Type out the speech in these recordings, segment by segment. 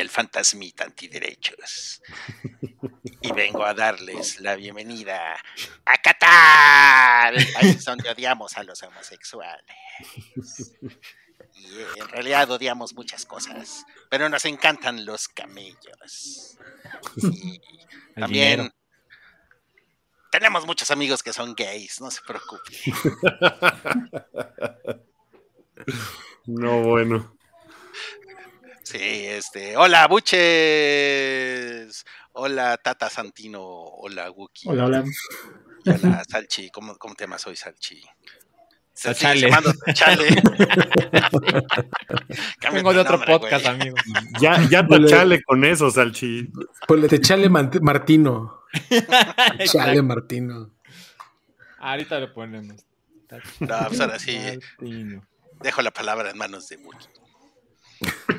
El fantasmita antiderechos y vengo a darles la bienvenida a Qatar, el país donde odiamos a los homosexuales. Y eh, en realidad odiamos muchas cosas, pero nos encantan los camellos. Y también tenemos muchos amigos que son gays, no se preocupen. No, bueno. Sí, este, hola Buches, hola Tata Santino, hola Wookie, Hola, hola. hola Salchi, ¿cómo, cómo te llamas hoy Salchi? Se Sachale. Cámbiate Vengo de otro nombre, podcast, güey. amigo. Ya, ya Ole. tachale con eso, Salchi. Ponle te chale Martino. Chale Martino. Ahorita lo ponemos. No, pues ahora sí. Martino. Dejo la palabra en manos de Wookie.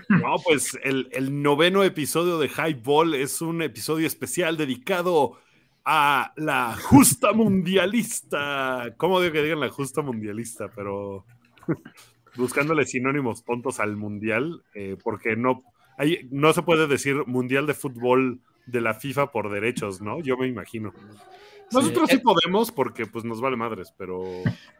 No, pues el, el noveno episodio de Highball es un episodio especial dedicado a la justa mundialista. ¿Cómo digo que digan la justa mundialista? Pero buscándole sinónimos tontos al mundial, eh, porque no, hay, no se puede decir mundial de fútbol de la FIFA por derechos, ¿no? Yo me imagino. Nosotros sí, eh, podemos porque pues nos vale madres, pero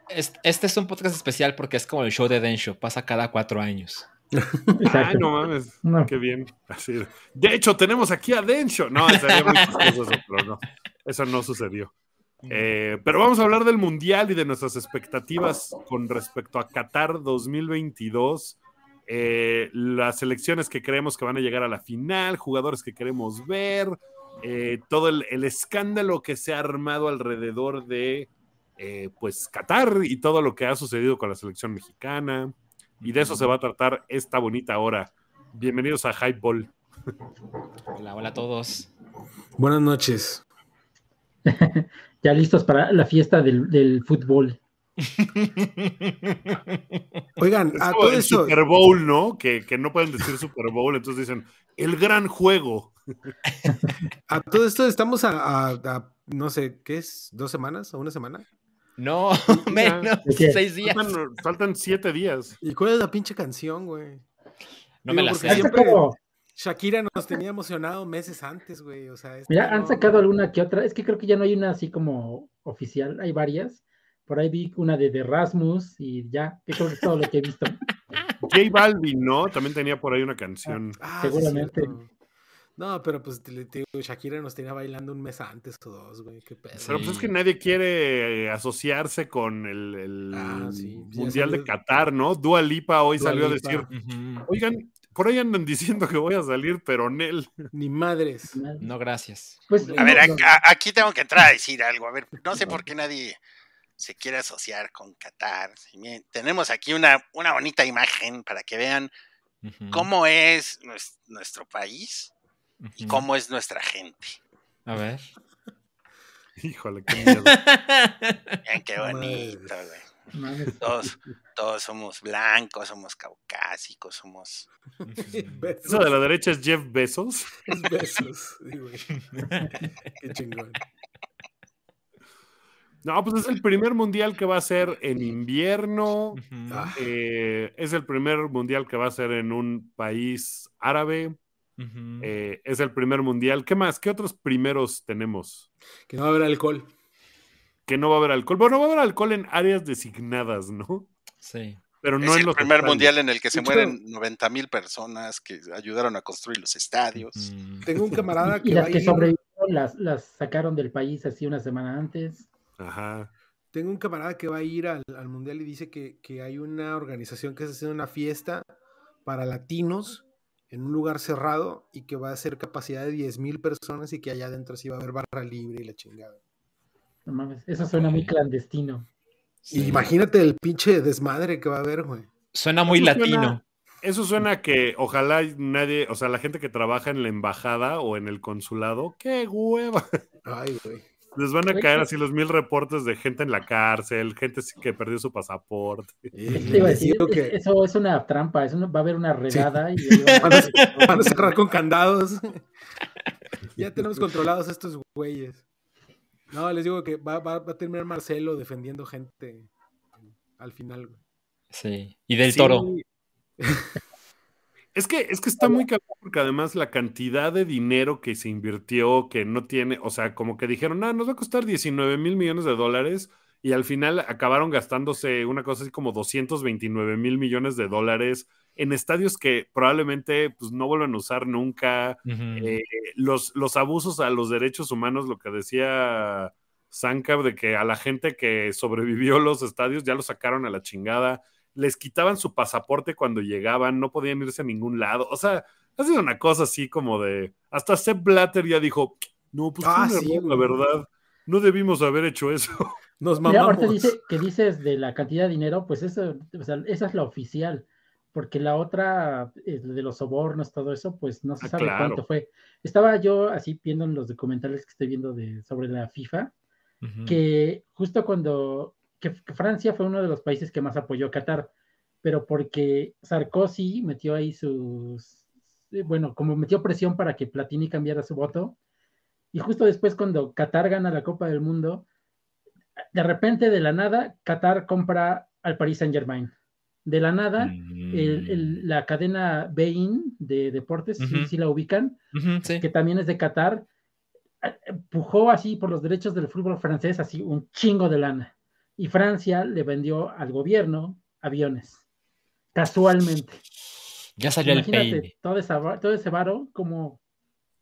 es- Este es un podcast especial porque es como el show de Densho, pasa cada cuatro años. Ay, Exacto. no mames, No. qué bien. Así. De hecho, tenemos aquí a Densho. No, sería muy chistoso eso, pero no. Eso no sucedió. Eh, pero vamos a hablar del Mundial y de nuestras expectativas con respecto a Qatar 2022. eh, las elecciones que creemos que van a llegar a la final, jugadores que queremos ver, eh, todo el, el escándalo que se ha armado alrededor de eh, pues Qatar y todo lo que ha sucedido con la selección mexicana. Y de eso se va a tratar esta bonita hora. Bienvenidos a Hype Ball. Hola, hola a todos. Buenas noches. Ya listos para la fiesta del, del fútbol. Oigan, Es a como todo el eso, Super Bowl, ¿no? Que, que no pueden decir Super Bowl, entonces dicen el gran juego. a todo esto estamos a, a- a, no sé, ¿qué es? ¿Dos semanas o una semana? No, menos seis días. Faltan, faltan siete días. ¿Y cuál es la pinche canción, güey? No me la sé. siempre- como- Shakira nos tenía emocionado meses antes, güey. O sea, este Mira, han no- sacado alguna que otra. Es que creo que ya no hay una así como oficial. Hay varias. Por ahí vi una de, de Rasmus y ya, que creo que es todo lo que he visto. J Balvin, ¿no? También tenía por ahí una canción. Ah, Seguramente. No, pero pues te, te digo, Shakira nos tenía bailando un mes antes o dos, güey. Qué pedo. Pero pues es que nadie quiere eh, asociarse con el, el Ah, sí. Mundial de Qatar, ¿no? Dua Lipa hoy Dua salió a decir, oigan, por ahí andan diciendo que voy a salir, pero Nel. Ni madres. No, gracias. Pues, A ver, no, ac- a- aquí tengo que entrar a decir algo. A ver, no sé por qué nadie se quiere asociar con Qatar. Si bien Tenemos aquí una, una bonita imagen para que vean cómo es nues- nuestro país y cómo es nuestra gente. A ver. Híjole, qué miedo. Vean qué bonito, güey. Todos, todos somos blancos, somos caucásicos, somos... Besos. Eso de la derecha es Jeff Bezos. Besos. Sí, güey. Qué chingón. No, pues es el primer mundial que va a ser en invierno. Ah. Eh, es el primer mundial que va a ser en un país árabe. Eh, es el primer mundial. ¿Qué más? ¿Qué otros primeros tenemos? Que no va a haber alcohol. Que no va a haber alcohol. Bueno, va a haber alcohol en áreas designadas, ¿no? Sí. Pero no es en el los primer estadios. mundial en el que se hecho- mueren 90 mil personas que ayudaron a construir los estadios. Tengo un camarada Y que las va a que ir. sobrevivieron las, las sacaron del país así una semana antes. Ajá. Tengo un camarada que va a ir al, al mundial y dice que, que hay una organización que está haciendo una fiesta para latinos en un lugar cerrado y que va a ser capacidad de 10 mil personas y que allá adentro sí va a haber barra libre y la chingada. No mames, eso suena muy clandestino. Sí. imagínate el pinche desmadre que va a haber, güey. Suena muy Eso suena- latino. Eso suena que ojalá nadie, o sea, la gente que trabaja en la embajada o en el consulado, qué hueva. Ay, güey. Les van a Güey, caer así los mil reportes de gente en la cárcel, gente que perdió su pasaporte. Te iba a decir, que Eso es una trampa, es una- va a haber una regada y van, a, van a cerrar con candados. ya tenemos controlados estos güeyes. No, les digo que va, va- va a terminar Marcelo defendiendo gente al final, güey. Sí. Y del Sí. toro. Es que, es que está muy cabrón porque además la cantidad de dinero que se invirtió, que no tiene, o sea, como que dijeron, ah, nos va a costar 19 mil millones de dólares y al final acabaron gastándose una cosa así como 229 mil millones de dólares en estadios que probablemente pues, no vuelvan a usar nunca. Eh, los, los abusos a los derechos humanos, lo que decía Sankar, de que a la gente que sobrevivió los estadios ya los sacaron a la chingada, les quitaban su pasaporte cuando llegaban, no podían irse a ningún lado. O sea, ha sido una cosa así como de. Hasta Sepp Blatter ya dijo: No, pues Ah, sí, la verdad. No debimos haber hecho eso. Nos Mira, mamamos. ahorita dice, que dices de la cantidad de dinero, pues eso, o sea, esa es la oficial, porque la otra, eh, de los sobornos, todo eso, pues no se Ah, sabe claro. cuánto fue. Estaba yo así viendo en los documentales que estoy viendo de, sobre la FIFA, que justo cuando que, Francia fue uno de los países que más apoyó a Qatar, pero porque Sarkozy metió ahí sus, eh, bueno, como metió presión para que Platini cambiara su voto, y justo después cuando Qatar gana la Copa del Mundo, de repente de la nada, Qatar compra al Paris Saint Germain. De la nada, Mm. el- el- la cadena Bein de deportes, sí la ubican, sí. que también es de Qatar, eh, empujó así por los derechos del fútbol francés, así un chingo de lana. Y Francia le vendió al gobierno aviones, casualmente. Ya salió el Imagínate peine. todo, va- todo ese varo, como,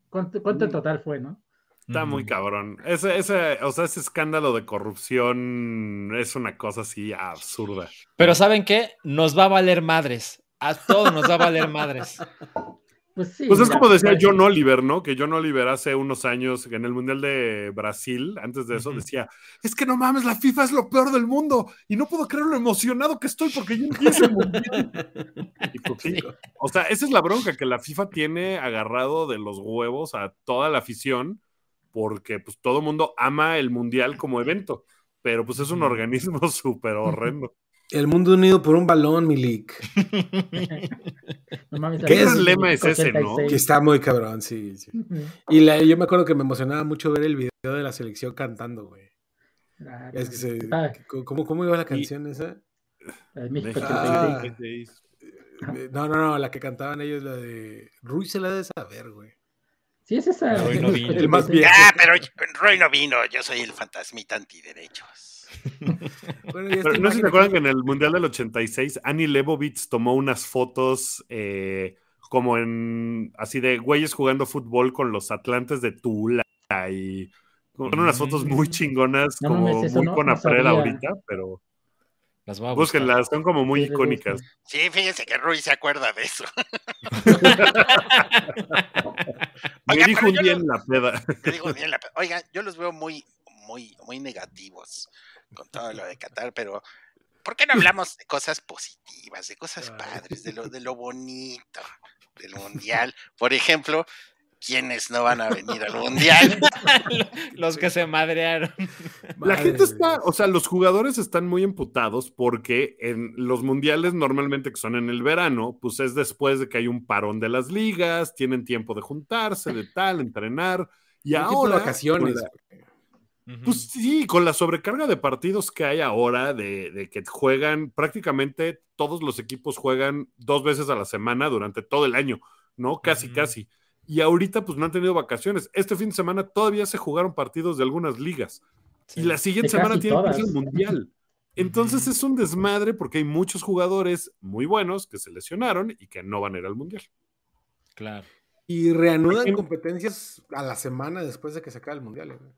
¿cuánto, cuánto en total fue, no? Está muy Ujú. cabrón. Ese, ese, o sea, ese escándalo de corrupción es una cosa así absurda. Pero ¿saben qué? Nos va a valer madres. A todos nos va a valer madres. Pues sí. Pues es como decía John Oliver, ¿no? Que John Oliver hace unos años en el Mundial de Brasil, antes de eso, decía, es que no mames, la FIFA es lo peor del mundo y no puedo creer lo emocionado que estoy porque ya empieza el Mundial. Y pues sí. O sea, esa es la bronca que la FIFA tiene agarrado de los huevos a toda la afición porque pues todo el mundo ama el Mundial como evento, pero pues es un organismo súper horrendo. El mundo unido por un balón, Milik. No mames, ¿Qué es lema es ese, 86. Que está muy cabrón, sí. Y la- yo me acuerdo que me emocionaba mucho ver el video de la selección cantando, güey. claro. Es que se, Ah, ¿cómo, ¿Cómo iba la canción esa? la de México Ah. 86. Eh, No, no, no, la que cantaban ellos, la de Ruiz se la debe saber, güey. Sí, es esa. Roy de no México vino. El más 86. viejo. Ah, pero Roy no vino, yo soy el fantasmita antiderechos. Bueno, Pero no sé si te acuerdan que en el Mundial del 86 Annie Leibovitz tomó unas fotos eh, como en así de güeyes jugando fútbol con los Atlantes de Tula y son unas fotos muy chingonas, No como mames, muy no- con no ahorita, pero Las voy a buscar. búsquenlas, son como muy Sí, icónicas. Sí, fíjense que Rui se acuerda de eso. Me Oiga, dijo un día en la peda. Te digo bien, la- oigan, yo los veo muy, muy, muy negativos con todo lo de Qatar, pero ¿por qué no hablamos de cosas positivas, de cosas padres, de lo, de lo bonito del mundial? Por ejemplo, ¿quiénes no van a venir al mundial? Los que se madrearon. La gente está, o sea, los jugadores están muy emputados porque en los mundiales normalmente que son en el verano, pues es después de que hay un parón de las ligas, tienen tiempo de juntarse, de tal, entrenar. Y ahora, vacaciones. con la- pues sí, con la sobrecarga de partidos que hay ahora, de, de que juegan prácticamente todos los equipos juegan dos veces a la semana durante todo el año, ¿no? Casi, casi. Y ahorita pues no han tenido vacaciones. Este fin de semana todavía se jugaron partidos de algunas ligas. Sí. Y la siguiente De semana tiene que todas. ser el mundial. Entonces es un desmadre porque hay muchos jugadores muy buenos que se lesionaron y que no van a ir al mundial. Claro. Y reanudan competencias a la semana después de que se acabe el mundial. güey.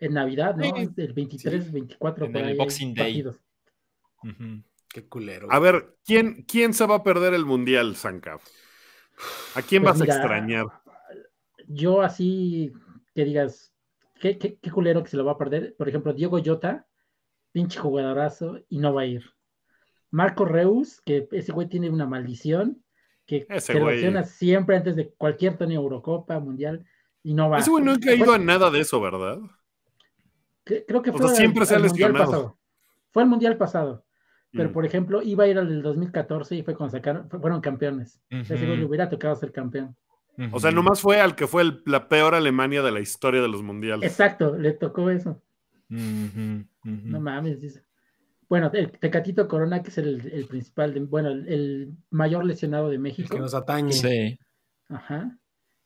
En Navidad, ¿no? Sí. El 23, 24. En por el ahí Boxing Day. partidos. Ujú. Qué culero. A ver, ¿quién, quién se va a perder el mundial, Sankar? ¿A quién Pues vas mira, a extrañar? Yo así, que digas, qué, qué, qué culero que se lo va a perder. Por ejemplo, Diego Jota, pinche jugadorazo, y no va a ir. Marco Reus, que ese güey tiene una maldición, que Ese se güey. lesiona siempre antes de cualquier torneo Eurocopa, Mundial, y no va. Ese güey no ha caído Fue- a nada de eso, ¿verdad? Que- Creo que o fue sea, siempre al- se ha al Mundial lesionado. pasado. Fue el Mundial pasado. Pero, Mm. por ejemplo, iba a ir al del 2014 y fue cuando sacaron, fue- fueron campeones. Ese güey le hubiera tocado ser campeón. O sea, nomás fue al que fue el- la peor Alemania de la historia de los mundiales. Exacto, le tocó eso. No mames, dice. Bueno, el Tecatito Corona, que es el, el principal, de- bueno, el, el mayor lesionado de El México. que nos atañe. Sí. Ajá.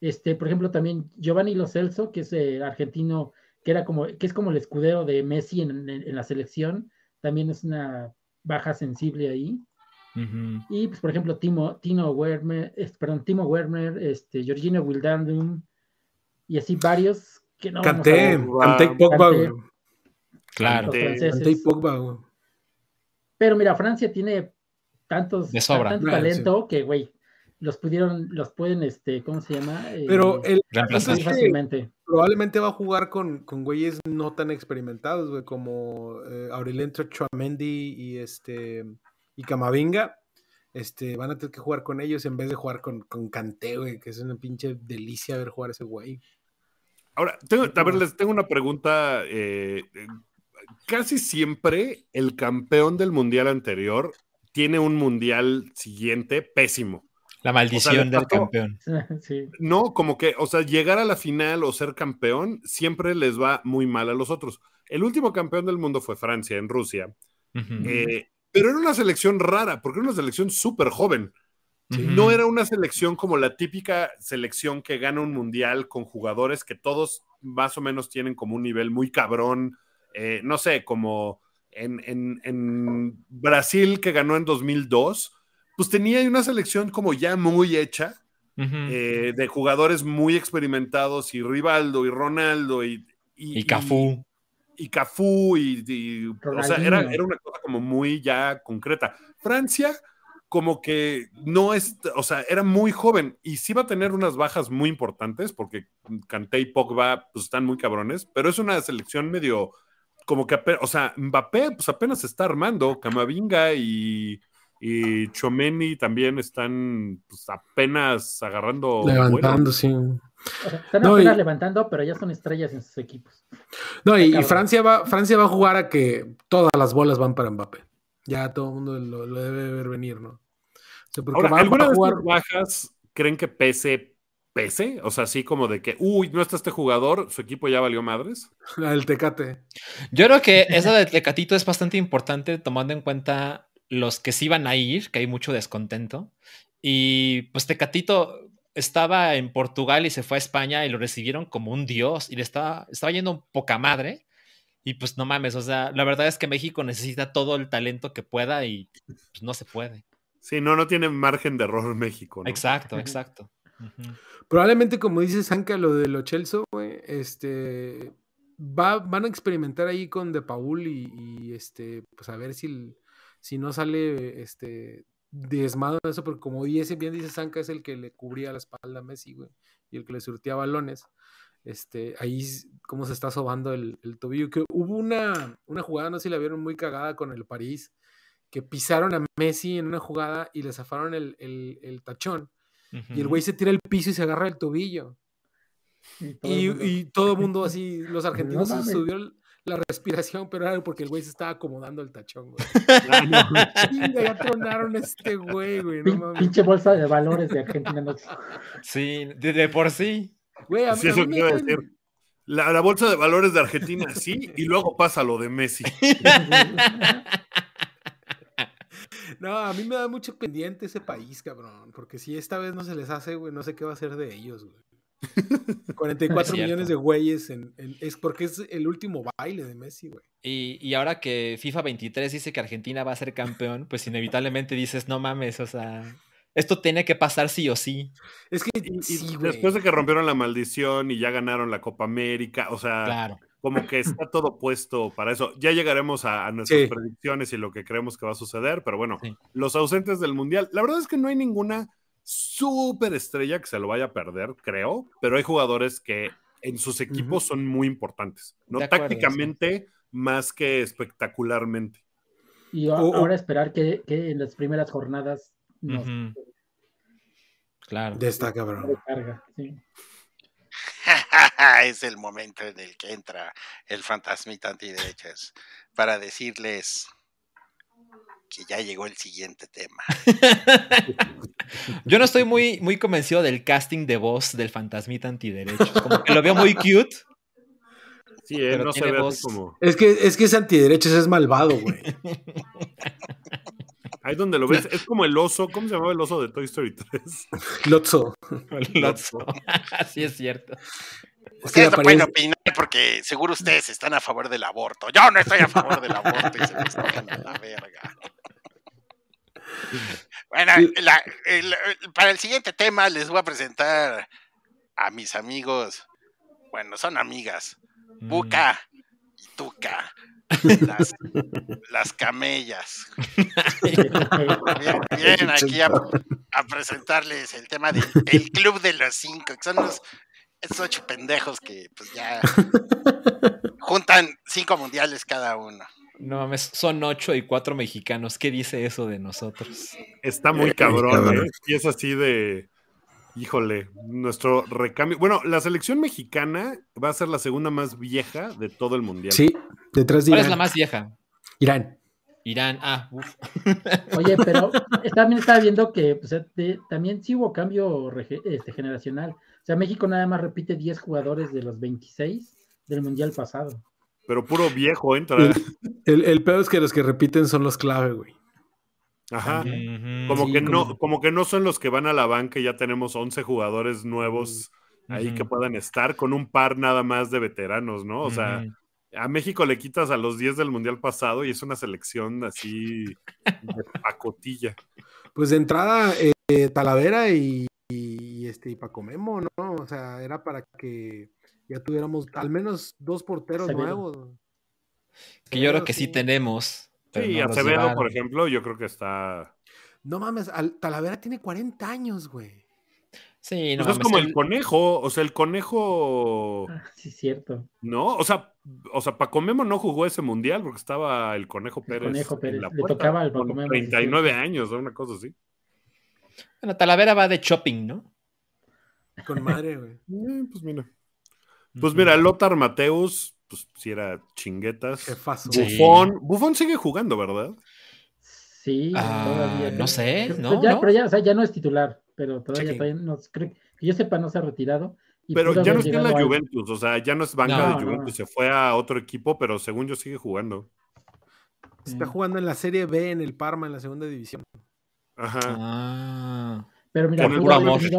Este, por ejemplo, también Giovanni Lo Celso, que es eh, argentino, que era como, que es como el escudero de Messi en, en- en la selección, también es una baja sensible ahí. Y pues, por ejemplo, Timo, Tino Werner, es- perdón, Timo Werner, este, Georgino Wildandum, y así varios que no Canté. Canté y Pogba, güey. Claro. Canté y Pogba, güey. Pero mira, Francia tiene tantos, De sobra. tanto Bueno, talento que, güey, los pudieron, los pueden, este, ¿cómo se llama? Eh, Pero el Reemplazar. muy fácilmente. probablemente va a jugar con, con güeyes no tan experimentados, güey, como eh, Aurelien Chouameni y este y Camavinga. Este, van a tener que jugar con ellos en vez de jugar con, con Kanté, güey, que es una pinche delicia ver jugar a ese güey. Ahora, tengo, a ver, les tengo una pregunta. eh, eh, casi siempre el campeón del mundial anterior tiene un mundial siguiente pésimo. La maldición del pasó- campeón. sí. No, como que, o sea, llegar a la final o ser campeón siempre les va muy mal a los otros. El último campeón del mundo fue Francia en Rusia, eh, pero era una selección rara, porque era una selección súper joven. No era una selección como la típica selección que gana un mundial con jugadores que todos más o menos tienen como un nivel muy cabrón. eh, no sé, como en, en- en Brasil que ganó en 2002, pues tenía una selección como ya muy hecha, eh, de jugadores muy experimentados y Rivaldo y Ronaldo y... y Cafú. y Cafú y, y- o sea, era, era una cosa como muy ya concreta. Francia como que no es, o sea, era muy joven y sí va a tener unas bajas muy importantes porque Kanté y Pogba pues están muy cabrones, pero es una selección medio como que, o sea, Mbappé pues apenas se está armando, Camavinga y, y Chomeni también están pues, apenas agarrando vuelo. Levantando, sí. O sea, están No, apenas y- levantando, pero ya son estrellas en sus equipos. No, y. Francia va, Francia va a jugar a que todas las bolas van para Mbappé. Ya todo el mundo lo, lo debe ver venir, ¿no? O sea, Ahora, va- ¿alguna va a de jugar estas bajas creen que pese, pese? O sea, así como de que, uy, no está este jugador, su equipo ya valió madres. la del Tecate. Yo creo que esa de Tecatito es bastante importante tomando en cuenta los que sí van a ir, que hay mucho descontento. Y pues Tecatito estaba en Portugal y se fue a España y lo recibieron como un dios y le estaba, estaba yendo poca madre. Y pues no mames, o sea, la verdad es que México necesita todo el talento que pueda y pues no se puede. Sí, no, no tiene margen de error México, ¿no? Exacto, exacto. Probablemente, como dice Sanka, lo de lo Chelsea, güey, este, va, van a experimentar ahí con De Paul y, y, este, pues a ver si, el- si no sale, este, diezmado de eso, porque como dice, bien dice Sanka, es el que le cubría la espalda a Messi, güey, y el que le surtía balones. Este, ahí cómo se está sobando el, el tobillo. Que hubo una, una jugada, no sé si la vieron muy cagada con el París, que pisaron a Messi en una jugada y le zafaron el, el- el tachón. Y el güey se tira al piso y se agarra el tobillo. Y todo el mundo- y todo el mundo así, los argentinos No se mames. La respiración, pero era porque el güey se estaba acomodando el tachón, güey. Ah, no. Chinga, ya tronaron a este güey, güey. No mames. pinche bolsa de valores de Argentina. no- Sí, de, de por sí. Güey, a, Sí, a eso mí me quiero dan- decir. La, la bolsa de valores de Argentina, sí, y luego pasa lo de Messi. No, a mí me da mucho pendiente ese país, cabrón. Porque si esta vez no se les hace, güey, no sé qué va a hacer de ellos, güey. 44 Cierto. millones de güeyes en, en- es porque es el último baile de Messi, güey. Y, y ahora que FIFA 23 dice que Argentina va a ser campeón, pues inevitablemente dices, no mames, o sea, esto tiene que pasar sí o sí. Es que Y, sí, después de que rompieron la maldición y ya ganaron la Copa América, o sea, Claro. como que está todo puesto para eso. Ya llegaremos a, a nuestras Sí. predicciones y lo que creemos que va a suceder, pero bueno, Sí. los ausentes del Mundial, la verdad es que no hay ninguna súper estrella que se lo vaya a perder, creo, pero hay jugadores que en sus equipos son muy importantes, ¿no? Acuerdo, Tácticamente más que espectacularmente. Y ahora esperar que, que en las primeras jornadas nos. Claro. Recarga. Sí. es el momento en el que entra el fantasmita antiderechos para decirles que ya llegó el siguiente tema. Yo no estoy muy, muy convencido del casting de voz del fantasmita antiderechos. Como que lo veo muy cute. Sí, él Pero no se tiene ve voz. así como. Es que es, que es antiderechos, es malvado, güey. Ahí donde lo ves, es como el oso. ¿Cómo se llamaba el oso de Toy Story 3? Lotso. Lotso. sí, es cierto. Ustedes no pueden opinar porque seguro ustedes están a favor del aborto. Yo no estoy a favor del aborto y se me a la verga. Bueno, la- el- para el siguiente tema les voy a presentar a mis amigos. Bueno, son amigas. Mm. Buca y Tuca. Las, las camellas. Bien, vienen aquí a, a presentarles el tema del el Club de los Cinco, que son los, esos ocho pendejos que pues ya juntan cinco mundiales cada uno. No mames, son ocho y cuatro mexicanos. ¿Qué dice eso de nosotros? Está muy cabrón, cabrón. ¿eh? Y es así de. Híjole, nuestro recambio. Bueno, la selección mexicana va a ser la segunda más vieja de todo el mundial. Sí, detrás de ¿Cuál Irán. es la más vieja? Irán. Irán. Ah, uf. Oye, pero también estaba viendo que pues, de- también sí hubo cambio este, generacional. O sea, México nada más repite 10 jugadores de los 26 del Mundial pasado. Pero puro viejo entra. El, el, el peor es que los que repiten son los clave, güey. Ajá. Como Sí, que no, como- que no son los que van a la banca y ya tenemos 11 jugadores nuevos ahí que puedan estar con un par nada más de veteranos, ¿no? O sea, a México le quitas a los 10 del mundial pasado y es una selección así de pacotilla. Pues de entrada, eh, Talavera y, y, este, y Paco Memo, ¿no? O sea, era para que ya tuviéramos al menos dos porteros Acevedo. nuevos. que yo creo que sí. sí tenemos. Sí, Acevedo, por ejemplo, yo creo que está. No mames, al- Talavera tiene 40 años, güey. Sí, no Pues es mames, como el- el conejo, o sea, el conejo, Ah, sí, cierto. ¿no? O sea, o sea, Paco Memo no jugó ese mundial porque estaba el conejo Pérez. Conejo en Pérez, le tocaba al Paco con Memo, sí, 39 cierto. años, o una cosa así. Bueno, Talavera va de shopping, ¿no? Con madre, güey. Eh, pues mira. Pues mira, Lothar Mateus, pues sí era chinguetas. Jefazo. Sí. Bufón, Bufón sigue jugando, ¿verdad? Sí, Ah, todavía. no sé, ¿no? ya, ¿No? Pero ya, o sea, ya no es titular, pero todavía, todavía no, creo- que yo sepa, no se ha retirado. y Pero ya no está en la Juventus, o sea, ya no es banca No, de Juventus, no. se fue a otro equipo, pero según yo sigue jugando. Está jugando en la Serie B en el Parma, en la segunda división. Ajá. Ah. Pero mira,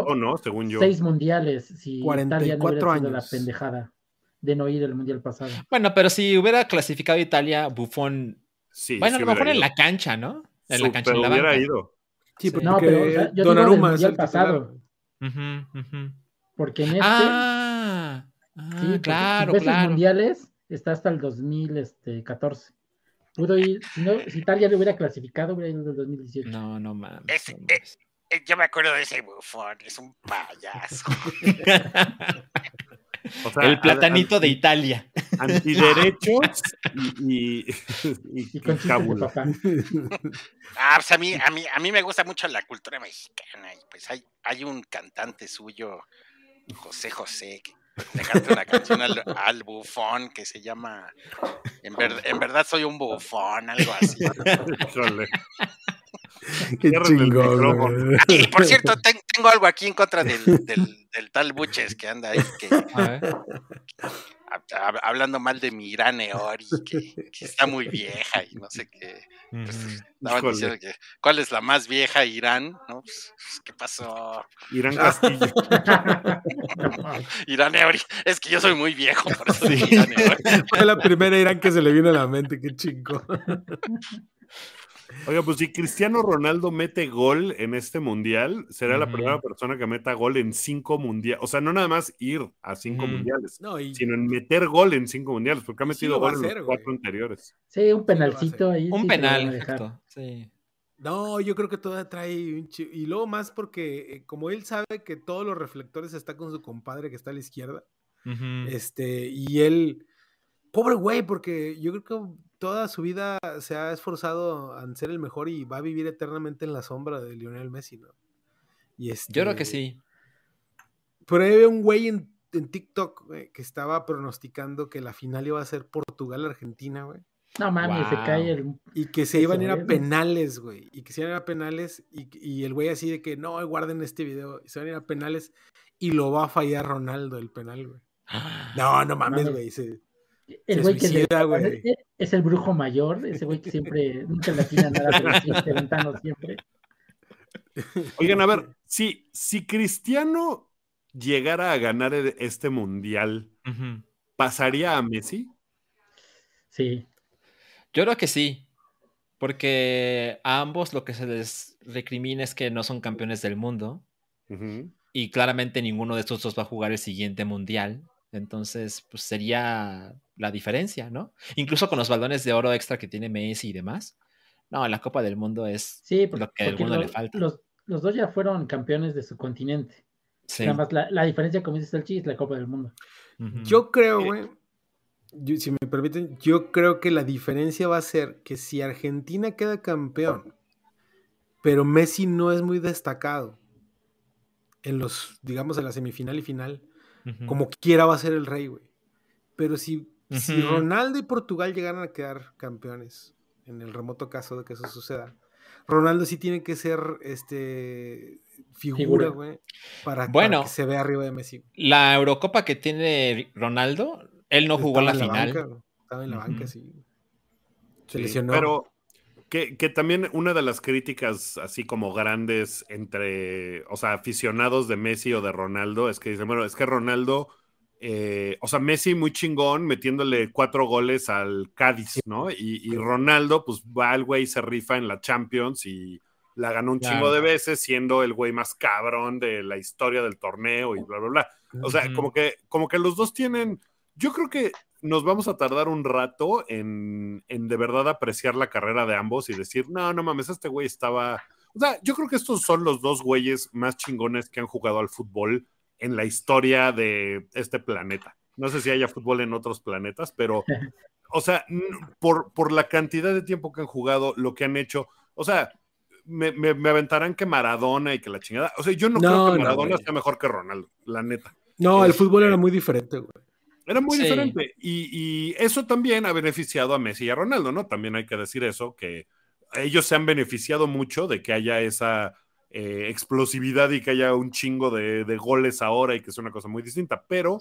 Oh, ¿no? Según yo. seis mundiales si Italia no 44 hubiera sido la años. pendejada de no ir al mundial pasado. Bueno, pero si hubiera clasificado Italia, Bufón. Sí, bueno, sí a lo mejor hubiera en ido. la cancha, ¿no? En la Su- cancha, en pero la hubiera banca. ido. Sí, Sí. porque No, pero, o sea, yo digo del Donnarumma es mundial el titular. pasado. Ujú, ujú. Porque en este, Ah, ah, sí, claro, si ves claro. los mundiales, está hasta el 2014. Pudo ir, si, no, si Italia le hubiera clasificado, hubiera ido en el 2018. No, no mames. Mames. Eh, Yo me acuerdo de ese bufón, es un payaso. O sea, El platanito an- de Italia. Antiderechos y, y, y- Y papá. Ah, pues a mí, a mí, a mí me gusta mucho la cultura mexicana. Y pues hay, hay un cantante suyo, José José, que le canta una canción al, al bufón que se llama en, ver- en verdad soy un bufón, algo así. Qué chingón. Y por cierto, ten- tengo algo aquí en contra del, del, del tal Buches que anda ahí, que, A ver. hab- hab- hablando mal de mi Irán Eori, que, que está muy vieja y no sé qué. Pues, estaban Híjole. diciendo que cuál es la más vieja Irán, ¿no? Pues, pues, ¿qué pasó? Irán Castillo. Irán Eori, es que yo soy muy viejo, por eso Sí. digo Irán Eori. Fue la primera Irán que se le vino a la mente, qué chingo. Oiga, pues si Cristiano Ronaldo mete gol en este mundial, será la primera persona que meta gol en cinco mundiales. O sea, no nada más ir a cinco mundiales, No, y sino en meter gol en cinco mundiales, porque ha metido gol en los güey. cuatro anteriores. Sí, un penalcito ahí. Un sí penal, exacto. Sí. No, yo creo que todavía trae un chi- Y luego más porque eh, como él sabe que todos los reflectores está con su compadre que está a la izquierda, este, y él, pobre güey, porque yo creo que toda su vida se ha esforzado en ser el mejor y va a vivir eternamente en la sombra de Lionel Messi, ¿no? Y este, Yo creo que sí. Por ahí veo un güey en, en TikTok que estaba pronosticando que la final iba a ser Portugal-Argentina, güey. No mames, se cae el. Y que se iban a ir a es. penales, güey. Y que se iban a ir a penales. Y, y el güey así de que no, guarden este video. Y se van a ir a penales. Y lo va a fallar Ronaldo el penal, güey. No, no mames, güey. se- El güey que es el brujo mayor, ese güey que siempre, nunca le atina nada, pero siempre ventano siempre. Oigan, a ver, si, si Cristiano llegara a ganar este mundial, ¿pasaría a Messi? Sí. Yo creo que sí, porque a ambos lo que se les recrimina es que no son campeones del mundo y claramente ninguno de estos dos va a jugar el siguiente mundial. Entonces, pues sería la diferencia, ¿no? Incluso con los balones de oro extra que tiene Messi y demás. No, la Copa del Mundo es lo que al mundo le falta. Los, dos ya fueron campeones de su continente. Nada más la, diferencia, como dice el Chi, es la Copa del Mundo. Yo creo, güey, si me permiten, yo creo que la diferencia va a ser que si Argentina queda campeón, pero Messi no es muy destacado en los, digamos, en la semifinal y final, como quiera va a ser el rey, güey. Pero si, si Ronaldo y Portugal llegaran a quedar campeones, en el remoto caso de que eso suceda, Ronaldo sí tiene que ser este figura, güey, para, para, que se vea arriba de Messi. La Eurocopa que tiene Ronaldo él no jugó la, final. estaba en la banca, sí. Se lesionó. Pero que, también una de las críticas así como grandes entre, o sea, aficionados de Messi o de Ronaldo es que dicen, bueno, es que Ronaldo, eh, o sea, Messi muy chingón metiéndole cuatro goles al Cádiz, ¿no? Y, Ronaldo, pues va al güey, se rifa en la Champions y la ganó un chingo de veces, siendo el güey más cabrón de la historia del torneo y bla, bla, bla. O sea, como, que, como que los dos tienen yo creo que nos vamos a tardar un rato en, de verdad apreciar la carrera de ambos y decir, no, no mames, este güey estaba... O sea, yo creo que estos son los dos güeyes más chingones que han jugado al fútbol en la historia de este planeta. No sé si haya fútbol en otros planetas, pero, o sea, por, por la cantidad de tiempo que han jugado, lo que han hecho, o sea, me, me, aventarán que Maradona y que la chingada. O sea, yo no, creo que Maradona sea mejor que Ronaldo, la neta. No, el fútbol era muy diferente, güey. Era muy diferente. Y, eso también ha beneficiado a Messi y a Ronaldo, ¿no? También hay que decir eso, que ellos se han beneficiado mucho de que haya esa eh, explosividad y que haya un chingo de, goles ahora y que es una cosa muy distinta. Pero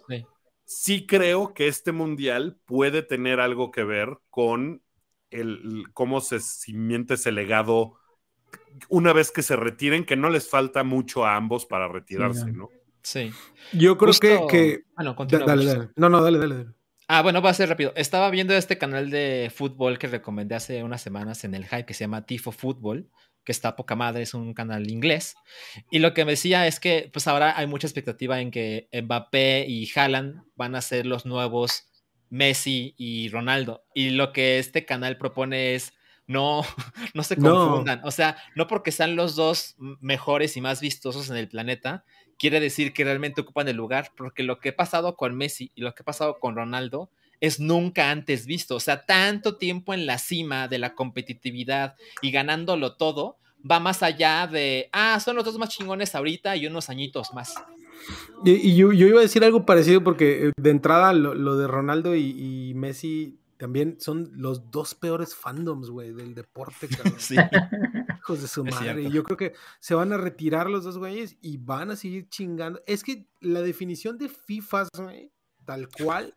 sí. creo que este mundial puede tener algo que ver con el, cómo se simiente ese legado una vez que se retiren, que no les falta mucho a ambos para retirarse, ¿no? Sí. Yo creo que, que... Ah, no, dale, dale. No, no, dale, dale, Ah, bueno, va a ser rápido. Estaba viendo este canal de fútbol que recomendé hace unas semanas en el hype que se llama Tifo Fútbol, que está poca madre, es un canal inglés. Y lo que me decía es que pues ahora hay mucha expectativa en que Mbappé y Haaland van a ser los nuevos Messi y Ronaldo. Y lo que este canal propone es no, no se confundan. O sea, no porque sean los dos mejores y más vistosos en el planeta, quiere decir que realmente ocupan el lugar, porque lo que ha pasado con Messi y lo que ha pasado con Ronaldo es nunca antes visto. O sea, tanto tiempo en la cima de la competitividad y ganándolo todo, va más allá de, ah, son los dos más chingones ahorita y unos añitos más. Y, yo, iba a decir algo parecido porque eh, de entrada lo, de Ronaldo y Messi también son los dos peores fandoms, güey, del deporte, cabrón. Sí. Hijos de su madre. Y yo creo que se van a retirar los dos güeyes y van a seguir chingando. Es que la definición de FIFA, güey, tal cual,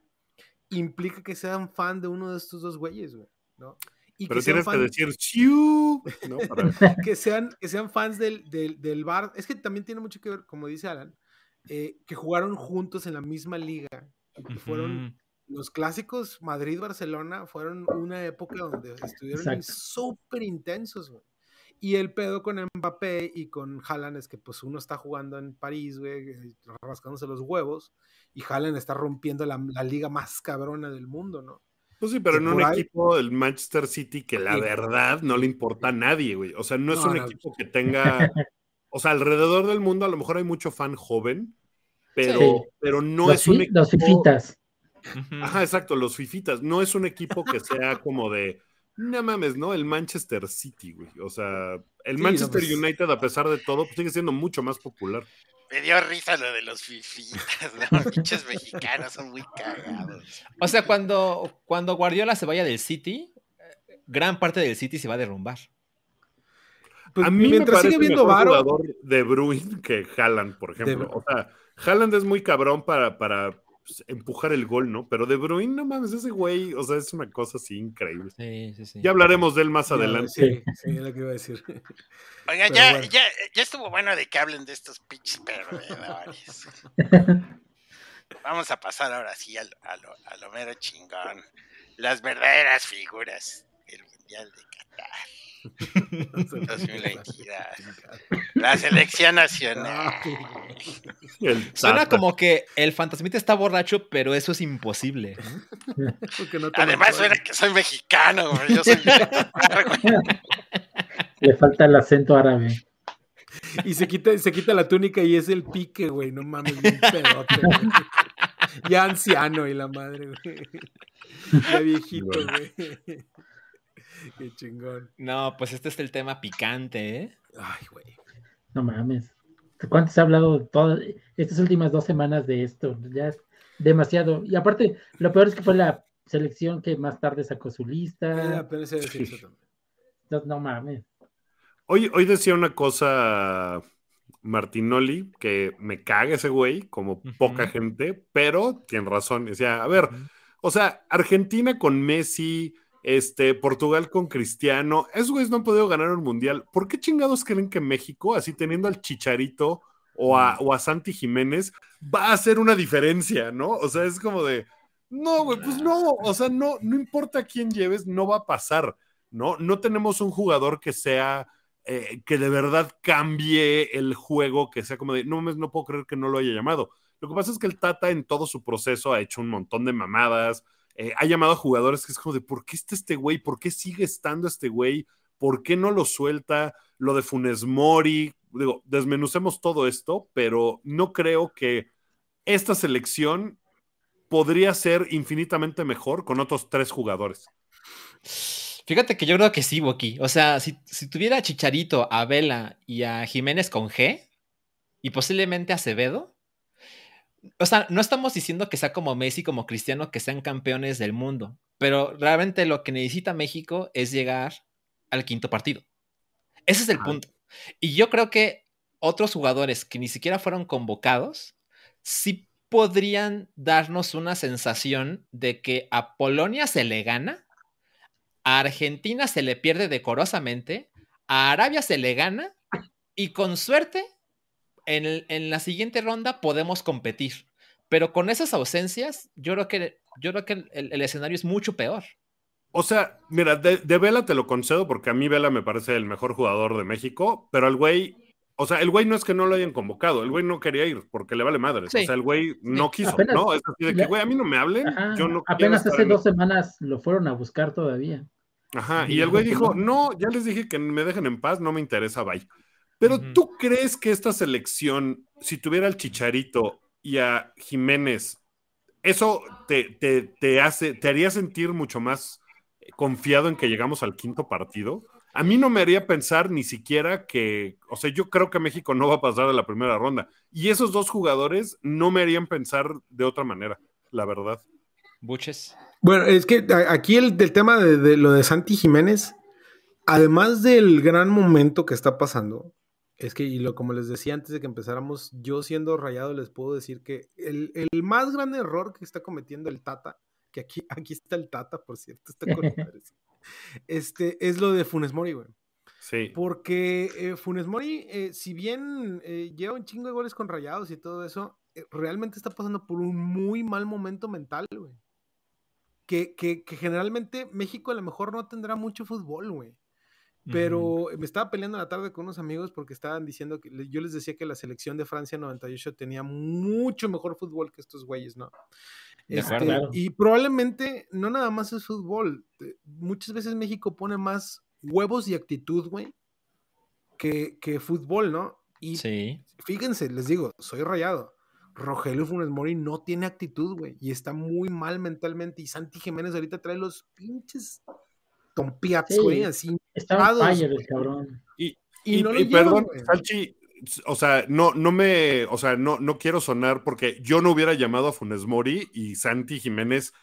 implica que sean fan de uno de estos dos güeyes, güey, ¿no? Y Pero que tienes que decir ¡Chiu! ¿no? que, sean, que sean fans del, del, bar. Es que también tiene mucho que ver, como dice Alan, eh, que jugaron juntos en la misma liga. Que fueron los clásicos Madrid-Barcelona fueron una época donde estuvieron súper intensos, güey. Y el pedo con Mbappé y con Haaland es que pues uno está jugando en París, güey, rascándose los huevos, y Haaland está rompiendo la, liga más cabrona del mundo, ¿no? Pues sí, pero en un equipo del Manchester City que la verdad no le importa a nadie, güey. O sea, no es un equipo que tenga... O sea, alrededor del mundo a lo mejor hay mucho fan joven, pero, pero no es un equipo... Los fifitas. Ajá, exacto, los fifitas. No es un equipo que sea como de, no mames, ¿no? El Manchester City, güey. O sea, el Manchester pues United, a pesar de todo, pues sigue siendo mucho más popular. Me dio risa lo de los fifitas, Los pinches mexicanos son muy cagados. O sea, cuando, cuando Guardiola se vaya del City, gran parte del City se va a derrumbar. Pues a mí mientras me sigue viendo jugador de Bruin que Haaland, por ejemplo. O sea, Haaland es muy cabrón para, para pues, empujar el gol, ¿no? Pero De Bruyne, no mames, ese güey, o sea, es una cosa así increíble. Sí, sí, sí. Ya hablaremos de él más adelante. Sí, sí, es lo que iba a decir. Oiga, ya, bueno. ya, ya estuvo bueno de que hablen de estos pinches perdedores. Vamos a pasar ahora sí a lo, a lo, a lo mero chingón. Las verdaderas figuras del Mundial de Qatar 2022. La selección nacional. Suena como que el fantasmita está borracho, pero eso es imposible. Además suena que soy mexicano, güey. Yo soy mexicano. Le falta el acento árabe. Y se quita, se quita la túnica y es el pique, güey. No mames, bien pedote, güey. Ya anciano y la madre, güey. Ya viejito, güey. Qué chingón. No, pues este es el tema picante, ¿eh? Ay, güey. No mames. ¿Cuánto se ha hablado todas estas últimas dos semanas de esto? Ya es demasiado. Y aparte, lo peor es que fue la selección que más tarde sacó su lista. iba a decir eso también. No, no mames. Hoy, hoy decía una cosa Martinoli, que me caga ese güey, como poca gente, pero tiene razón. Decía, a ver, o sea, Argentina con Messi, este, Portugal con Cristiano, esos güeyes no han podido ganar un mundial. ¿Por qué chingados creen que México, así teniendo al Chicharito o a, o a Santi Jiménez, va a hacer una diferencia, ¿no? O sea, es como de, no, güey, pues no, o sea, no, no importa quién lleves, no va a pasar, ¿no? No tenemos un jugador que sea, eh, que de verdad cambie el juego, que sea como de, no mames, no puedo creer que no lo haya llamado. Lo que pasa es que el Tata en todo su proceso ha hecho un montón de mamadas, eh, ha llamado a jugadores que es como de, ¿por qué está este güey? ¿Por qué sigue estando este güey? ¿Por qué no lo suelta? Lo de Funes Mori, digo, desmenucemos todo esto, pero no creo que esta selección podría ser infinitamente mejor con otros tres jugadores. Fíjate que yo creo que sí, Boqui. O sea, si, si tuviera a Chicharito, a Vela y a Jiménez con G y posiblemente a Acevedo, o sea, no estamos diciendo que sea como Messi, como Cristiano, que sean campeones del mundo, pero realmente lo que necesita México es llegar al quinto partido. Ese es el punto. Y yo creo que otros jugadores que ni siquiera fueron convocados, sí podrían darnos una sensación de que a Polonia se le gana, a Argentina se le pierde decorosamente, a Arabia se le gana y con suerte en, el- en la siguiente ronda podemos competir. Pero con esas ausencias, yo creo que, yo creo que el, el- el escenario es mucho peor. O sea, mira, de, de Vela te lo concedo porque a mí Vela me parece el mejor jugador de México, pero el güey, o sea, el güey no es que no lo hayan convocado, el güey no quería ir porque le vale madre. Sí. O sea, el güey no quiso, Apenas- ¿no? Es así de que, güey, a mí no me hablen, Ajá, yo no quiero Apenas hace en- dos semanas lo fueron a buscar todavía. Ajá, Y y el güey dijo no, ya les dije que me dejen en paz, no me interesa, bye. Pero. ¿tú crees que esta selección, si tuviera al Chicharito y a Jiménez, eso te, te, te hace, te haría sentir mucho más confiado en que llegamos al quinto partido? A mí no me haría pensar ni siquiera que, o sea, yo creo que México no va a pasar a la primera ronda. Y esos dos jugadores no me harían pensar de otra manera, la verdad. Buches. Bueno, es que aquí el del tema de, de lo de Santi Jiménez, además del gran momento que está pasando, es que, y lo como les decía antes de que empezáramos, yo siendo rayado les puedo decir que el, el más grande error que está cometiendo el Tata, que aquí, aquí está el Tata, por cierto, está con este, es lo de Funes Mori, güey. Sí. Porque eh, Funes Mori, eh, si bien eh, lleva un chingo de goles con rayados y todo eso, realmente está pasando por un muy mal momento mental, güey. Que, que, que generalmente México a lo mejor no tendrá mucho fútbol, güey. Pero me estaba peleando en la tarde con unos amigos porque estaban diciendo que yo les decía que la selección de Francia 98 tenía mucho mejor fútbol que estos güeyes, ¿no? Este, y probablemente no nada más es fútbol. Muchas veces México pone más huevos y actitud, güey, que, que fútbol, ¿no? Y Sí. fíjense, les digo, soy rayado. Rogelio Funes Mori no tiene actitud, güey, y está muy mal mentalmente. Y Santi Jiménez ahorita trae los pinches tompiats, Sí. güey, así. On fire el cabrón. Y, Y y- no y perdón. Salchi, o sea, no, no me, o sea, no, no quiero sonar porque yo no hubiera llamado a Funes Mori y Santi Jiménez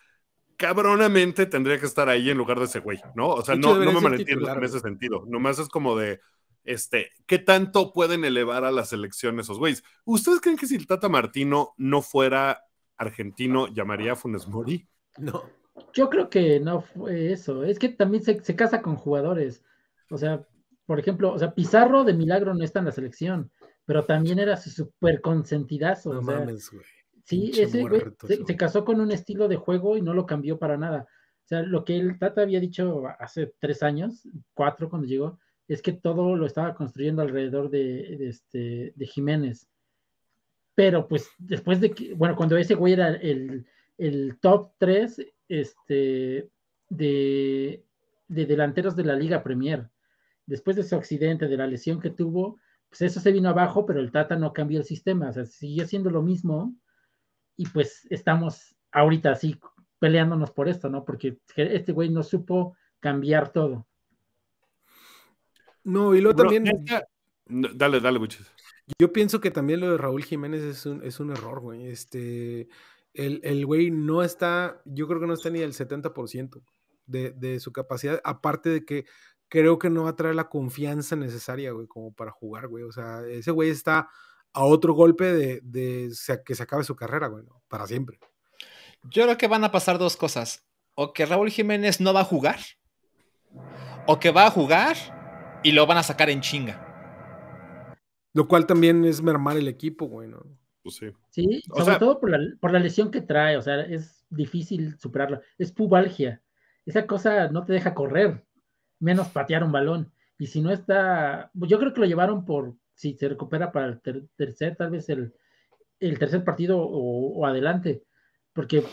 cabronamente tendría que estar ahí en lugar de ese güey, ¿no? O sea, no, no me malentiendas en ese sentido. Nomás es como de, este, ¿qué tanto pueden elevar a la selección esos güeyes? ¿Ustedes creen que si el Tata Martino no fuera argentino llamaría a Funes Mori? No. Yo creo que no fue eso. Es que también se, se casa con jugadores. O sea, por ejemplo, o sea, Pizarro de milagro no está en la selección, pero también era su súper consentidazo. No o sea, mames, güey. Sí, ese güey se, casó con un estilo de juego y no lo cambió para nada. O sea, lo que el Tata había dicho hace tres años, cuatro cuando llegó, es que todo lo estaba construyendo alrededor de, de este, de Jiménez. Pero pues después de que, bueno, cuando ese güey era el, el top 3 este, de, de delanteros de la Liga Premier, después de su accidente, de la lesión que tuvo, pues eso se vino abajo, pero el Tata no cambió el sistema, o sea, siguió siendo lo mismo y pues estamos ahorita así peleándonos por esto, ¿no? Porque este güey no supo cambiar todo. No, y luego Bro, también, Dale, dale, Buches. yo pienso que también lo de Raúl Jiménez es un, es un error, güey. Este, el, el güey no está, yo creo que no está ni al 70% de, de su capacidad, aparte de que creo que no va a traer la confianza necesaria, güey, como para jugar, güey. O sea, ese güey está a otro golpe de, de que se acabe su carrera, güey, ¿no? para siempre. Yo creo que van a pasar dos cosas. O que Raúl Jiménez no va a jugar. O que va a jugar y lo van a sacar en chinga. Lo cual también es mermar el equipo, güey, ¿no? Pues sí. Sí, O sobre sea- todo por la, por la lesión que trae, o sea, es difícil superarla. Es pubalgia. Esa cosa no te deja correr, menos patear un balón. Y si no está, yo creo que lo llevaron por, si se recupera para el ter- tercer, tal vez el, el tercer partido o, o adelante. Porque,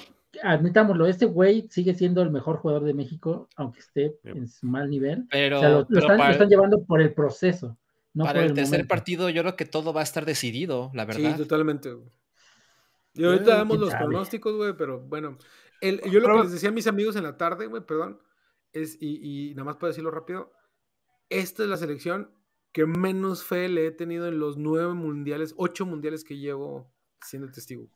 admitámoslo, este güey sigue siendo el mejor jugador de México, aunque esté en su mal nivel. Pero, o sea, lo, lo pero están, lo para, están llevando por el proceso, no para por el el tercer momento. partido yo creo que todo va a estar decidido, la verdad. Sí, totalmente. güey. Y ahorita damos los sabe. pronósticos, güey, pero bueno. El, yo lo Pero- que les decía a mis amigos en la tarde, güey, perdón, es, y, y nada más para decirlo rápido, esta es la selección que menos fe le he tenido en los nueve mundiales, ocho mundiales que llevo siendo testigo.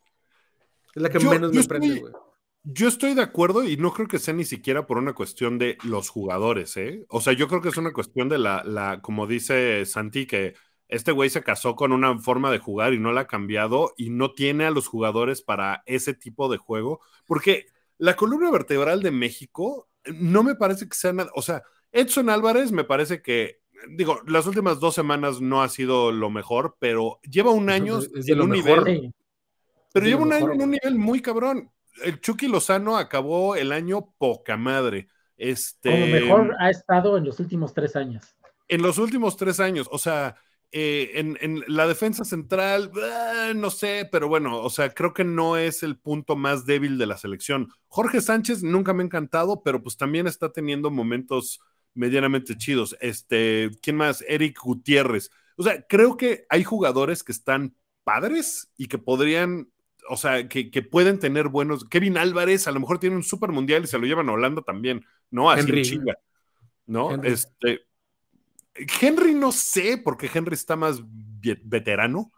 Es la que Yo- menos yo me prende, estoy- güey. Yo estoy de acuerdo y no creo que sea ni siquiera por una cuestión de los jugadores, ¿eh? O sea, yo creo que es una cuestión de la, la como dice Santi, que este güey se casó con una forma de jugar y no la ha cambiado y no tiene a los jugadores para ese tipo de juego, porque la columna vertebral de México no me parece que sea nada, o sea, Edson Álvarez me parece que, digo, las últimas dos semanas no ha sido lo mejor, pero lleva un año Es de en lo un mejor. nivel pero lleva un año en un nivel muy cabrón. El Chucky Lozano acabó el año poca madre. Este, Como mejor ha estado en los últimos tres años. en los últimos tres años, o sea, eh, en, en la defensa central, ah, no sé, pero bueno, o sea, creo que no es el punto más débil de la selección. Jorge Sánchez nunca me ha encantado, pero pues también está teniendo momentos medianamente chidos. Este, ¿quién más? Eric Gutiérrez. O sea, creo que hay jugadores que están padres y que podrían, o sea, que, que pueden tener buenos. Kevin Álvarez a lo mejor tiene un super mundial y se lo llevan a Holanda también, ¿no? Así en Henry. chinga, ¿no? Henry. Este, Henry no sé, porque Henry está más veterano.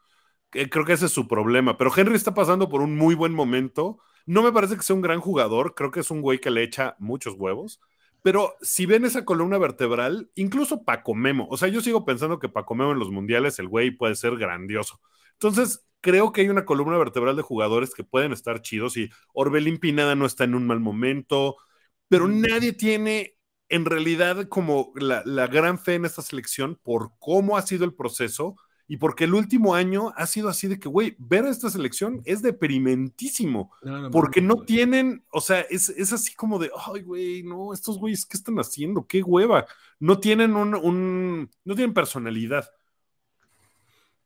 Creo que ese es su problema, pero Henry está pasando por un muy buen momento. No me parece que sea un gran jugador, creo que es un güey que le echa muchos huevos. Pero si ven esa columna vertebral, incluso Paco Memo, o sea, yo sigo pensando que Paco Memo en los mundiales, el güey puede ser grandioso. Entonces, creo que hay una columna vertebral de jugadores que pueden estar chidos y Orbelín Pineda no está en un mal momento, pero nadie tiene en realidad como la, la gran fe en esta selección por cómo ha sido el proceso y porque el último año ha sido así de que, güey, ver a esta selección es deprimentísimo. No, no Porque no tienen, o sea, es, es así como de, ay, güey, no, estos güeyes, ¿qué están haciendo? ¿Qué hueva? No tienen un, un- no tienen personalidad.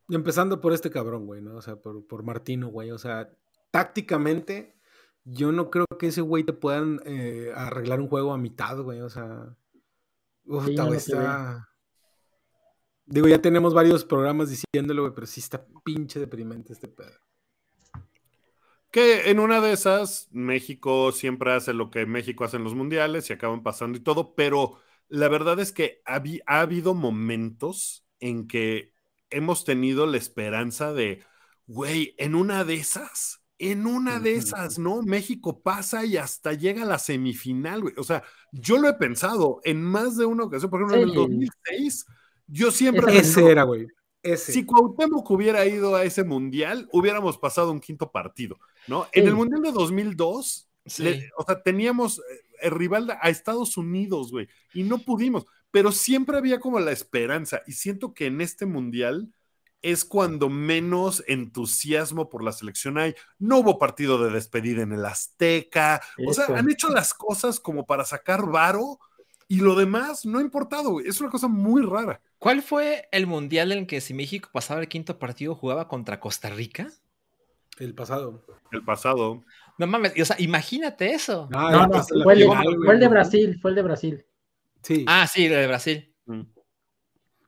Empezando por este cabrón, güey, ¿no? O sea, por, por Martino, güey. O sea, tácticamente, yo no creo que ese güey te puedan eh, arreglar un juego a mitad, güey. O sea, uf, Sí, no está. Digo, ya tenemos varios programas diciéndolo, güey, pero sí está pinche deprimente este pedo. Que en una de esas, México siempre hace lo que México hace en los mundiales y acaban pasando y todo, pero la verdad es que ha habido momentos en que hemos tenido la esperanza de, güey, en una de esas, en una de esas, ¿no? México pasa y hasta llega a la semifinal, güey. O sea, yo lo he pensado en más de una ocasión, por ejemplo, en el Sí. 2006, yo siempre... Ese pensé, era, güey. Ese. Si Cuauhtémoc hubiera ido a ese mundial, hubiéramos pasado un quinto partido. ¿no? En el Mundial de 2002, Sí. le- o sea, teníamos eh, el rival a Estados Unidos, güey, y no pudimos, pero siempre había como la esperanza, y siento que en este Mundial es cuando menos entusiasmo por la selección hay. No hubo partido de despedida en el Azteca, o sea, han hecho las cosas como para sacar varo, y lo demás no ha importado, es una cosa muy rara. ¿Cuál fue el mundial en que si México pasaba el quinto partido jugaba contra Costa Rica? El pasado. El pasado. No mames, o sea, imagínate eso. Ah, No, no, el, fue el de Brasil, fue el de Brasil. Sí. Ah, sí, de Brasil. Mm.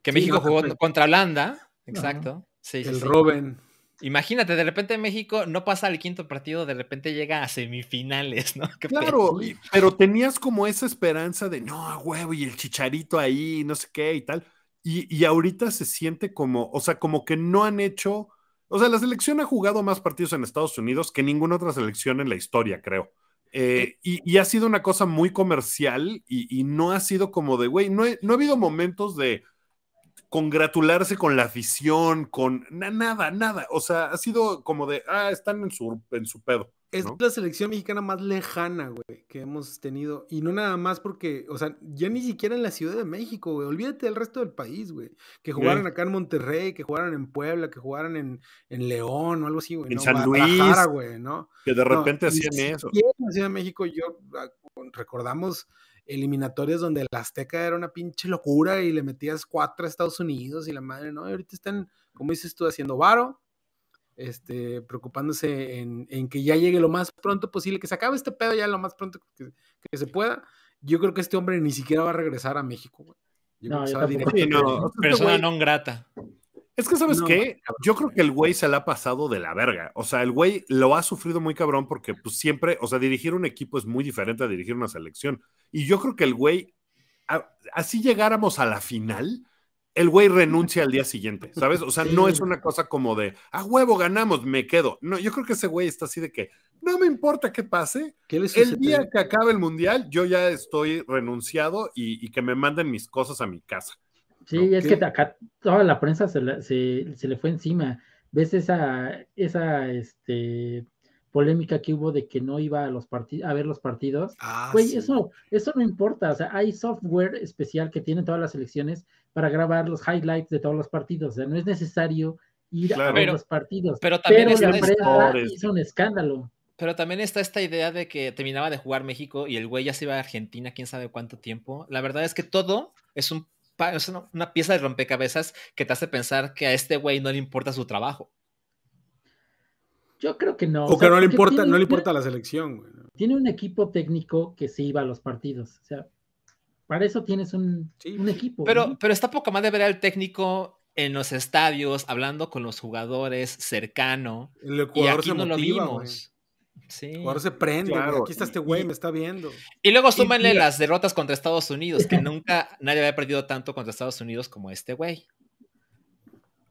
Que Sí, México jugó contra Holanda. Exacto. Sí, sí, el sí. Robin. Imagínate, de repente México no pasa al quinto partido, de repente llega a semifinales, ¿no? Qué Claro, y- pero tenías como esa esperanza de no, huevo, y el chicharito ahí, no sé qué y tal. Y, y ahorita se siente como, o sea, como que no han hecho. O sea, la selección ha jugado más partidos en Estados Unidos que ninguna otra selección en la historia, creo. Eh, y, ha sido una cosa muy comercial y, no ha sido como de, güey, no, no ha habido momentos de congratularse con la afición, con na- nada, nada. O sea, ha sido como de, ah, están en su, en su pedo. Es ¿no? la selección mexicana más lejana, güey, que hemos tenido. Y no nada más porque, o sea, ya ni siquiera en la Ciudad de México, güey. Olvídate del resto del país, güey. Que jugaran acá en Monterrey, que jugaran en Puebla, que jugaran en, en León o algo así, güey. En ¿no? San Luis. güey, ¿no? Que de repente hacían eso. siquiera En la Ciudad de México, yo ah, recordamos eliminatorias donde el Azteca era una pinche locura y le metías cuatro a Estados Unidos y la madre, ¿no? Y ahorita están, como dices tú, haciendo varo, este, preocupándose en, en que ya llegue lo más pronto posible, que se acabe este pedo ya lo más pronto que, que se pueda. Yo creo que este hombre ni siquiera va a regresar a México, güey. Yo No, creo que yo Sí, no, este Persona non grata. Es que, ¿sabes No, qué? Yo creo que el güey se la ha pasado de la verga. O sea, el güey lo ha sufrido muy cabrón porque pues siempre, o sea, dirigir un equipo es muy diferente a dirigir una selección. Y yo creo que el güey, a- así llegáramos a la final, el güey renuncia al día siguiente, ¿sabes? O sea, no es una cosa como de, a huevo, ganamos, me quedo. No, yo creo que ese güey está así de que, no me importa qué pase, ¿Qué le el día que acabe el mundial, yo ya estoy renunciado y, y que me manden mis cosas a mi casa. Sí, ¿no? es ¿Qué? que acá toda la prensa se, la- se, se le fue encima. ¿Ves esa, esa este, polémica que hubo de que no iba a, los parti- a ver los partidos? Ah, Güey, sí. eso, eso no importa. O sea, hay software especial que tienen todas las selecciones para grabar los highlights de todos los partidos. O sea, no es necesario ir Claro. a ver Pero- los partidos. Pero también Pero la prensa hizo un escándalo. Pero también está esta idea de que terminaba de jugar México y el güey ya se iba a Argentina, quién sabe cuánto tiempo. La verdad es que todo es, un, pa- es una, una pieza de rompecabezas que te hace pensar que a este güey no le importa su trabajo. Yo creo que no. O que sea, no le importa, tiene- no le importa la selección, güey. Tiene un equipo técnico que se iba a los partidos. O sea, para eso tienes un, Sí, un sí. equipo. Pero, ¿no? pero está poca más de ver al técnico en los estadios, hablando con los jugadores, cercano. El Y aquí se no lo motiva, vimos. Sí. El jugador se prende, güey. Claro, Aquí está este güey, y- me está viendo. Y luego súmenle las derrotas contra Estados Unidos, que nunca nadie había perdido tanto contra Estados Unidos como este güey.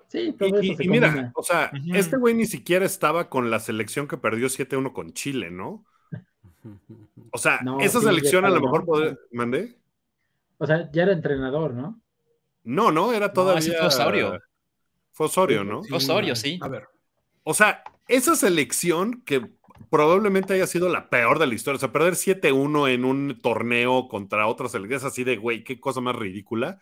Sí, todo Y, eso y- se y mira, o sea, este güey ni siquiera estaba con la selección que perdió 7-1 con Chile, ¿no? O sea, No, esa sí, selección a lo mejor ¿no? podría. ¿Mandé? O sea, ya era entrenador, ¿no? No, no, era todavía. ese fue Osorio. Fue Osorio, ¿no? Fue Osorio, sí. A ver, O sea, esa selección que probablemente haya sido la peor de la historia, o sea, perder 7-1 en un torneo contra otra selección es así de, güey, qué cosa más ridícula.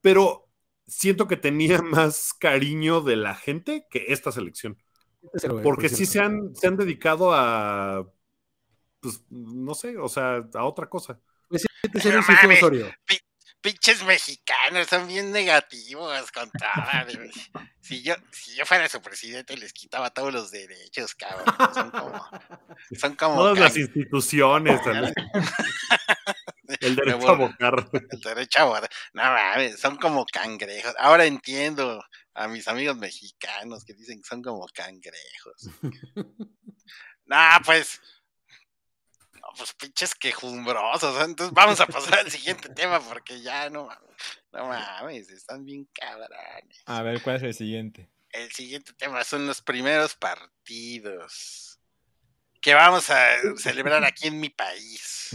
Pero siento que tenía más cariño de la gente que esta selección. Porque por sí se han, se han dedicado a, pues, no sé, o sea, a otra cosa. Serio mames. Osorio. Pinches mexicanos son bien negativos con. Si yo, si yo fuera su presidente, les quitaba todos los derechos, cabrón. Son como. Son como Todas las instituciones, el, derecho a votar. el derecho a votar. No mames, son como cangrejos. Ahora entiendo a mis amigos mexicanos que dicen que son como cangrejos. nah, pues. No, pues pinches quejumbrosos. Entonces vamos a pasar al siguiente tema porque ya no mames. No mames, están bien cabrones. A ver, ¿cuál es el siguiente? El siguiente tema son los primeros partidos que vamos a celebrar aquí en mi país.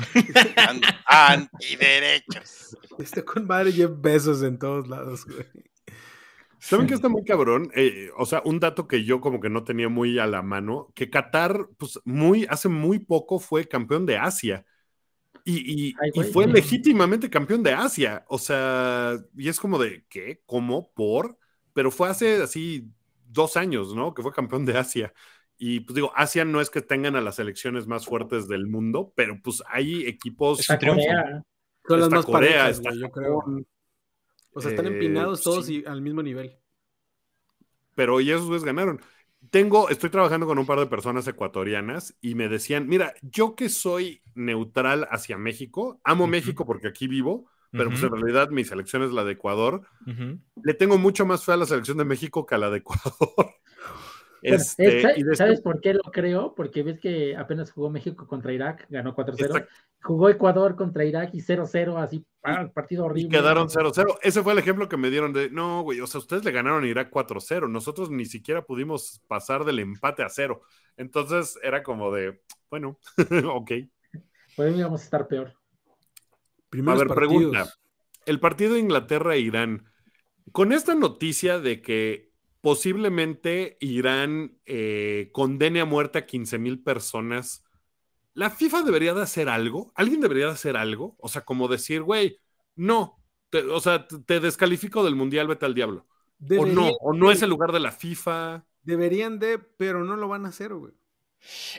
An- Antiderechos. Este con madre Jeff Besos en todos lados, güey. ¿Saben que está muy cabrón? Eh, o sea, un dato que yo como que no tenía muy a la mano, que Qatar, pues muy, hace muy poco fue campeón de Asia. Y, y- Ay, y güey. fue legítimamente campeón de Asia. O sea, y es como de, ¿qué? ¿Cómo? ¿Por? Pero fue hace así dos años, ¿no? Que fue campeón de Asia. Y pues digo, Asia no es que tengan a las selecciones más fuertes del mundo, pero pues hay equipos... Está. Corea. Son las Está más Corea, parejas, está yo creo. O sea, están Eh, empinados todos sí. y al mismo nivel. pero y esos güeyes ganaron. Tengo, estoy trabajando con un par de personas ecuatorianas y me decían, mira, yo que soy neutral hacia México, amo. México porque aquí vivo, pero pues en realidad mi selección es la de Ecuador. Le tengo mucho más fe a la selección de México que a la de Ecuador. Este, ¿sabes, y sabes por qué lo creo? Porque ves que apenas jugó México contra Irak, ganó 4-0. Exacto. Jugó Ecuador contra Irak y 0-0, así, ah, partido y horrible. quedaron 0-0. Ese fue el ejemplo que me dieron de, no, güey, o sea, ustedes le ganaron a Irak 4-0, nosotros ni siquiera pudimos pasar del empate a cero. Entonces era como de, bueno, ok. Pues íbamos a estar peor. A Primeros ver, partidos. pregunta. El partido de Inglaterra e Irán. Con esta noticia de que posiblemente Irán eh, condene a muerte a 15 mil personas, ¿la FIFA debería de hacer algo? ¿Alguien debería de hacer algo? O sea, como decir, güey, no, te- o sea, te- descalifico del mundial, vete al diablo. O no, o no es el lugar de la FIFA. Deberían de, pero no lo van a hacer, güey.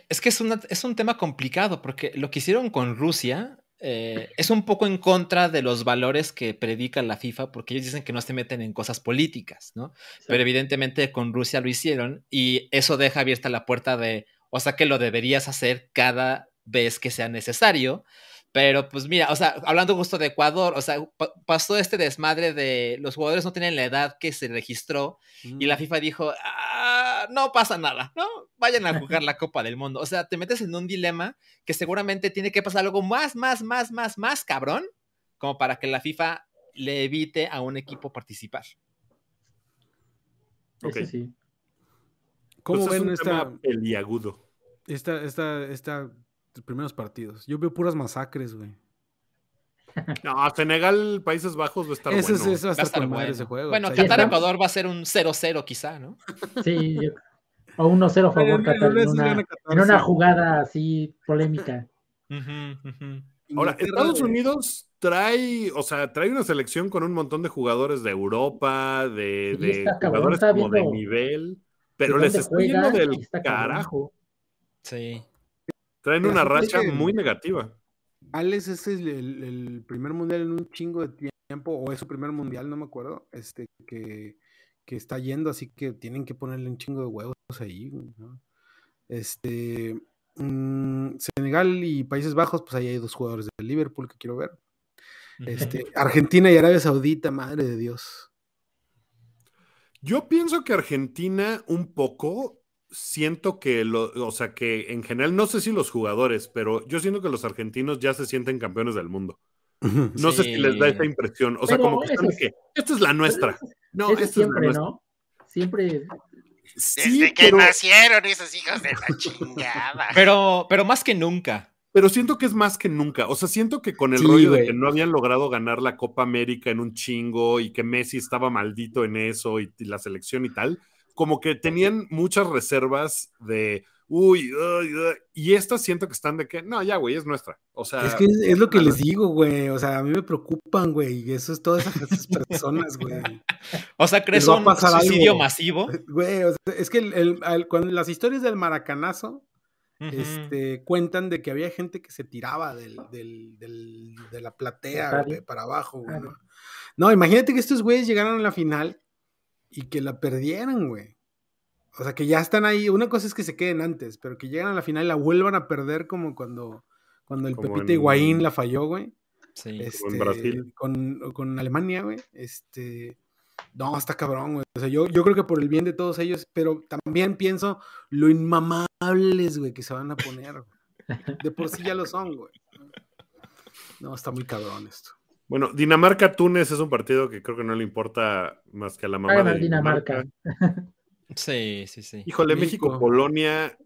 Es que es, una- es un tema complicado porque lo que hicieron con Rusia eh, es un poco en contra de los valores que predica la FIFA porque ellos dicen que no se meten en cosas políticas, ¿no? Pero evidentemente con Rusia lo hicieron y eso deja abierta la puerta de, o sea que lo deberías hacer cada vez que sea necesario. Pero pues mira, o sea, hablando justo de Ecuador, o sea, pa- pasó este desmadre de los jugadores no tienen la edad que se registró y la FIFA dijo, "Ah, no pasa nada, ¿no? Vayan a jugar la Copa del Mundo. O sea, te metes en un dilema que seguramente tiene que pasar algo más, más, más, más, más cabrón, como para que la FIFA le evite a un equipo participar. Ok. sí. ¿Cómo Pues es ven un esta, tema peliagudo. esta, esta, esta, los primeros partidos? Yo veo puras masacres, güey. No, Senegal, Países Bajos va a estar Ese bueno. es, ese va a Va a estar estar bueno. ese juego. Bueno, Qatar Ecuador va a ser un 0-0 quizá, ¿no? Sí, yo- o 1-0 a favor Qatar en una, Qatar, en una jugada así polémica. Ujú, ujú. Ahora, Estados. Unidos trae, o sea, trae una selección con un montón de jugadores de Europa, de, de está cabrón, jugadores como de nivel, pero les está yendo del está carajo. Sí. Traen Pero una racha que- muy negativa. Alex, este es el, el primer mundial en un chingo de tiempo, o es su primer mundial, no me acuerdo, este, que, que está yendo, así que tienen que ponerle un chingo de huevos ahí. Este, mm, Senegal y Países Bajos, pues ahí hay dos jugadores de Liverpool que quiero ver. Este, Argentina y Arabia Saudita, madre de Dios. Yo pienso que Argentina un poco, siento que, lo, o sea, que en general, no sé si los jugadores, pero yo siento que los argentinos ya se sienten campeones del mundo. No sé si les da esa impresión. O sea, Pero como que están es- que esta es la nuestra. No, esta es la siempre, nuestra. ¿no? Siempre. Sí, Desde que pero, nacieron esos hijos de la chingada. Pero, pero más que nunca. pero siento que es más que nunca. O sea, siento que con el Sí, rollo de que no habían logrado ganar la Copa América en un chingo y que Messi estaba maldito en eso y, y la selección y tal, como que tenían muchas reservas de, uy, uy, uy, y estas siento que están de que, no, ya, güey, es nuestra. O sea, Es que es, es lo que les digo, güey. O sea, a mí me preocupan, güey. Y eso es todas esas personas, güey. O sea, ¿crees un suicidio algo. masivo? Güey, o sea, es que el- cuando las historias del maracanazo este, cuentan de que había gente que se tiraba del, del- del- de la platea güey, para abajo, güey. ¿no? No, imagínate que estos güeyes llegaron a la final y que la perdieran, güey. O sea, que ya están ahí. Una cosa es que se queden antes, pero que llegan a la final y la vuelvan a perder como cuando, cuando el Como Pepita en- Higuaín la falló, güey. Sí. Este, Brasil. Con, con Alemania, güey. Este. No, está cabrón, güey. O sea, yo, yo creo que por el bien de todos ellos, pero también pienso lo inmamables, güey, que se van a poner. güey. De por sí ya lo son, güey. No, está muy cabrón esto. Bueno, Dinamarca-Túnez es un partido que creo que no le importa más que a la mamá a de ganar Dinamarca. Sí, sí, sí. Híjole, México. México-Polonia.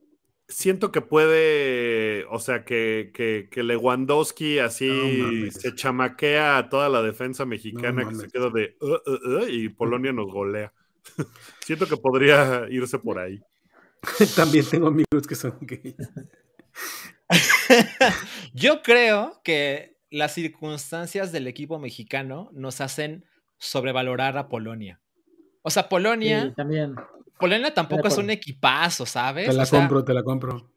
Siento que puede, o sea, que, que, que Lewandowski así No se chamaquea a toda la defensa mexicana No que se queda de "Uh, uh, uh", y Polonia nos golea. Siento que podría irse por ahí. También tengo amigos que son gays. Yo creo que las circunstancias del equipo mexicano nos hacen sobrevalorar a Polonia. O sea, Polonia. Sí, también. Polonia tampoco es un equipazo, ¿sabes? Te la O sea, compro, te la compro.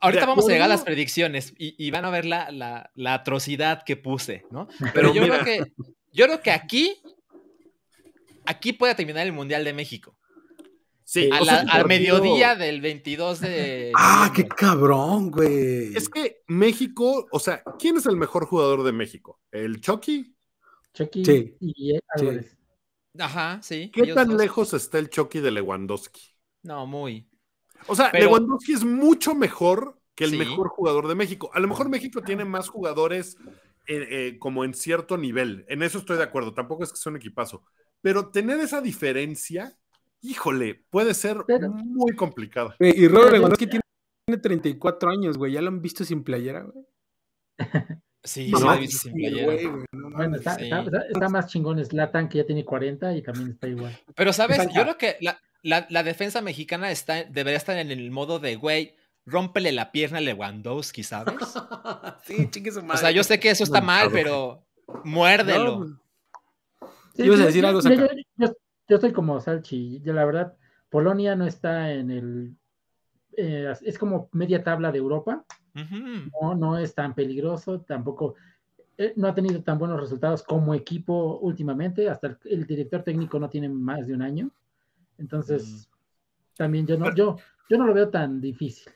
Ahorita vamos a llegar a las predicciones y, y van a ver la, la- la atrocidad que puse, ¿no? Pero, Pero yo, mira. creo que, yo creo que aquí, aquí puede terminar el Mundial de México. Sí, A o sea, la- al mediodía del 22 de. Ah, qué cabrón, güey. Es que México, o sea, ¿quién es el mejor jugador de México? ¿El Chucky? Chucky Sí. y eh, Álvarez. Ajá, sí. ¿Qué tan dos. lejos está el Chucky de Lewandowski? No, muy. O sea, Pero- Lewandowski es mucho mejor que el Sí. mejor jugador de México. A lo mejor México tiene más jugadores eh, eh, como en cierto nivel. En eso estoy de acuerdo. Tampoco es que sea un equipazo. Pero tener esa diferencia, híjole, puede ser Pero- muy complicado. Güey, y Robert Lewandowski tiene, tiene 34 años, güey. ¿Ya lo han visto sin playera, güey? Sí, visto sí, sin playera. güey, güey, no Bueno, está, sí. está- está- está más chingón Slatan, que ya tiene 40 y también está igual. Pero, ¿sabes? Exacto. Yo creo que la, la- la defensa mexicana está, debería estar en el modo de, güey, rómpele la pierna a Lewandowski, ¿sabes? sí, chingue su O madre. sea, yo sé que eso está mal, pero muérdelo. No, Ibas a decir algo, yo, Saca. yo- yo- yo estoy como Salchi. La verdad, Polonia no está en el. eh, es como media tabla de Europa. No, no es tan peligroso. Tampoco. eh, no ha tenido tan buenos resultados como equipo últimamente. Hasta el, el director técnico no tiene más de un año. Entonces, también yo no, yo, yo no lo veo tan difícil.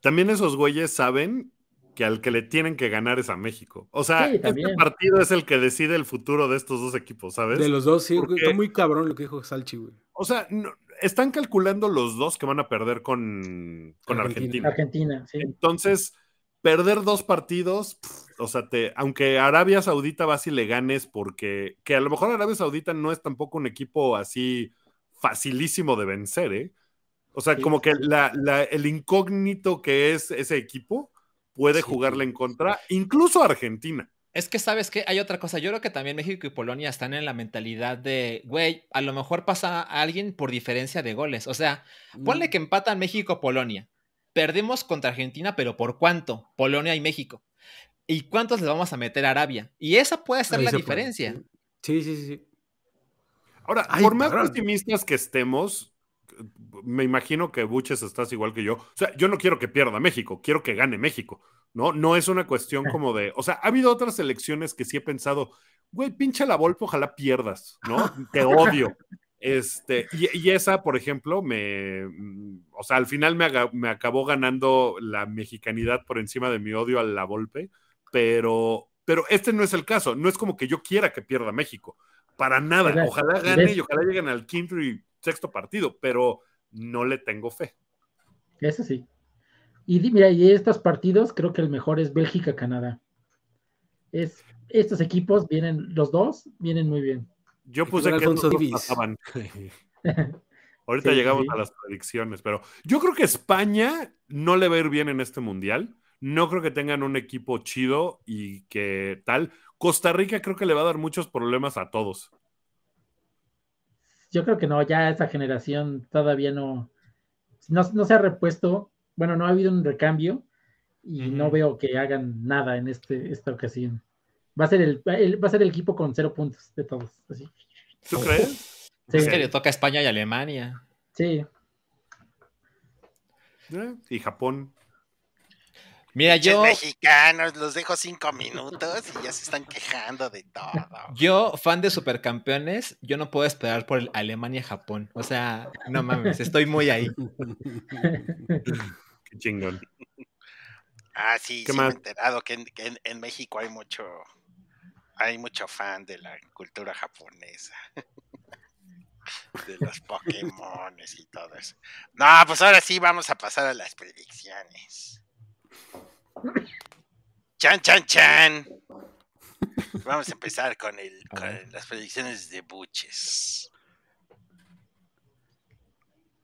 También esos güeyes saben que al que le tienen que ganar es a México. O sea, Sí, este partido es el que decide el futuro de estos dos equipos, ¿sabes? De los dos, sí. Porque- Está muy cabrón lo que dijo Salchi, güey. O sea, no- están calculando los dos que van a perder con, con Argentina. Argentina. Argentina, sí. Entonces, perder dos partidos, pff, o sea, te, aunque Arabia Saudita vas y le ganes, porque que a lo mejor Arabia Saudita no es tampoco un equipo así facilísimo de vencer, ¿eh? O sea, Sí. como que la- la- el incógnito que es ese equipo puede Sí. jugarle en contra, incluso a Argentina. Es que, ¿sabes qué? Hay otra cosa. Yo creo que también México y Polonia están en la mentalidad de, güey, a lo mejor pasa a alguien por diferencia de goles. O sea, Mm. ponle que empatan México-Polonia. Perdemos contra Argentina, pero ¿por cuánto? Polonia y México. ¿Y cuántos le vamos a meter a Arabia? Y esa puede ser Ahí la puede, diferencia. Sí, sí, sí. sí. Ahora, Ay, por más cabrón. pesimistas que estemos, me imagino que Buches estás igual que yo. O sea, yo no quiero que pierda México, quiero que gane México, ¿no? No es una cuestión como de. O sea, ha habido otras elecciones que sí he pensado, güey, pinche la Volpe, ojalá pierdas, ¿no? Te odio. Este, y, y esa, por ejemplo, me. mm, O sea, al final me, me acabó ganando la mexicanidad por encima de mi odio a la Volpe, pero. Pero este no es el caso, no es como que yo quiera que pierda México. Para nada. Ojalá gane y ojalá lleguen al quinto y sexto partido, pero no le tengo fe. Eso sí. Y mira, y estos partidos, creo que el mejor es Bélgica-Canadá. Es, estos equipos vienen, los dos vienen muy bien. Yo puse que dos Davies. pasaban. Ahorita Sí, llegamos sí. a las predicciones, pero yo creo que España no le va a ir bien en este mundial. No creo que tengan un equipo chido y que tal. Costa Rica creo que le va a dar muchos problemas a todos. Yo creo que no, ya esa generación todavía no, no, no se ha repuesto. Bueno, no ha habido un recambio y no veo que hagan nada en este, esta ocasión. Va a ser el, el- va a ser el equipo con cero puntos de todos. Así. ¿Tú crees? Sí, Es que le toca a España y Alemania. sí. Eh, Y Japón. Mira, yo, mexicanos, los dejo cinco minutos y ya se están quejando de todo. yo, fan de supercampeones, yo no puedo esperar por el Alemania-Japón. O sea, no mames, estoy muy ahí. Qué chingón. Ah, sí, ¿Qué sí me he más? enterado que, en, que en- en México hay mucho, hay mucho fan de la cultura japonesa. De los Pokémones y todo eso. No, pues ahora sí vamos a pasar a las predicciones. Chan, chan, chan. Vamos a empezar con, el, con las predicciones de Buches.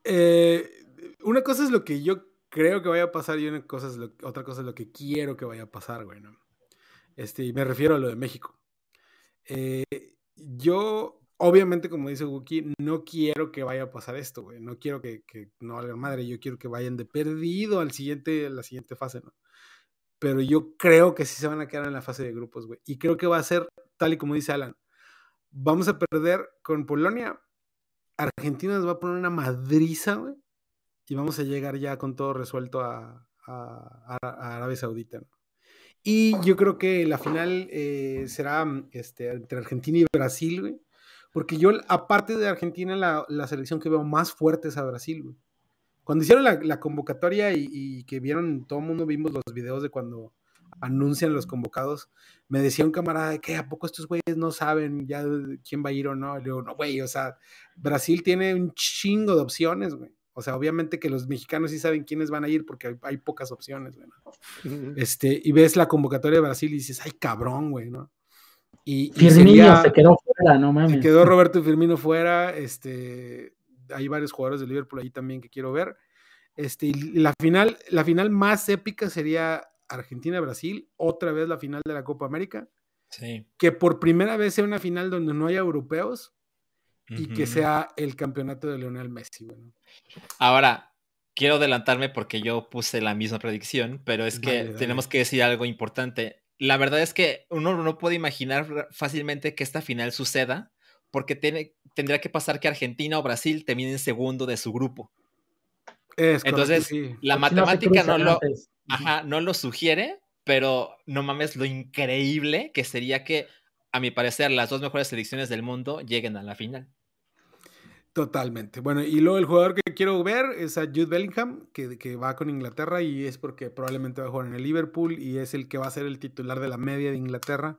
Eh, una cosa es lo que yo creo que vaya a pasar y una cosa es lo, otra cosa es lo que quiero que vaya a pasar, güey. ¿no? Este, y me refiero a lo de México. Eh, yo. Obviamente, como dice Wookie, no quiero que vaya a pasar esto, güey. No quiero que, que no valga madre. Yo quiero que vayan de perdido al siguiente, a la siguiente fase, ¿no? Pero yo creo que sí se van a quedar en la fase de grupos, güey. Y creo que va a ser tal y como dice Alan. Vamos a perder con Polonia. Argentina nos va a poner una madriza, güey. Y vamos a llegar ya con todo resuelto a, a, Arabia Saudita, ¿no? Y yo creo que la final eh, será este, entre Argentina y Brasil, güey. Porque yo, aparte de Argentina, la, la, selección que veo más fuerte es a Brasil, güey. Cuando hicieron la, la convocatoria y, y, que vieron, todo el mundo vimos los videos de cuando anuncian los convocados, me decía un camarada que a poco estos güeyes no saben ya quién va a ir o no. Le digo, no, güey, o sea, Brasil tiene un chingo de opciones, güey. O sea, obviamente que los mexicanos sí saben quiénes van a ir porque hay, hay pocas opciones, güey. ¿no? Este, y ves la convocatoria de Brasil y dices, ay, cabrón, güey, ¿no? Y, y sería, se quedó fuera, no mames. Se quedó Roberto Firmino fuera, este, hay varios jugadores de Liverpool ahí también que quiero ver. Este, y la final, la final más épica sería Argentina-Brasil, otra vez la final de la Copa América. Sí. Que por primera vez sea una final donde no haya europeos y uh -huh. que sea el campeonato de Lionel Messi. Bueno. Ahora, quiero adelantarme porque yo puse la misma predicción, pero es que dale, dale. tenemos que decir algo importante. La verdad es que uno no puede imaginar fácilmente que esta final suceda porque tiene, tendría que pasar que Argentina o Brasil terminen segundo de su grupo. Es Entonces, correcto, sí. la matemática no, lo, ajá, no lo sugiere, pero no mames lo increíble que sería que, a mi parecer, las dos mejores selecciones del mundo lleguen a la final. Totalmente. Bueno, y luego el jugador que quiero ver es a Jude Bellingham, que, que, va con Inglaterra y es porque probablemente va a jugar en el Liverpool y es el que va a ser el titular de la media de Inglaterra.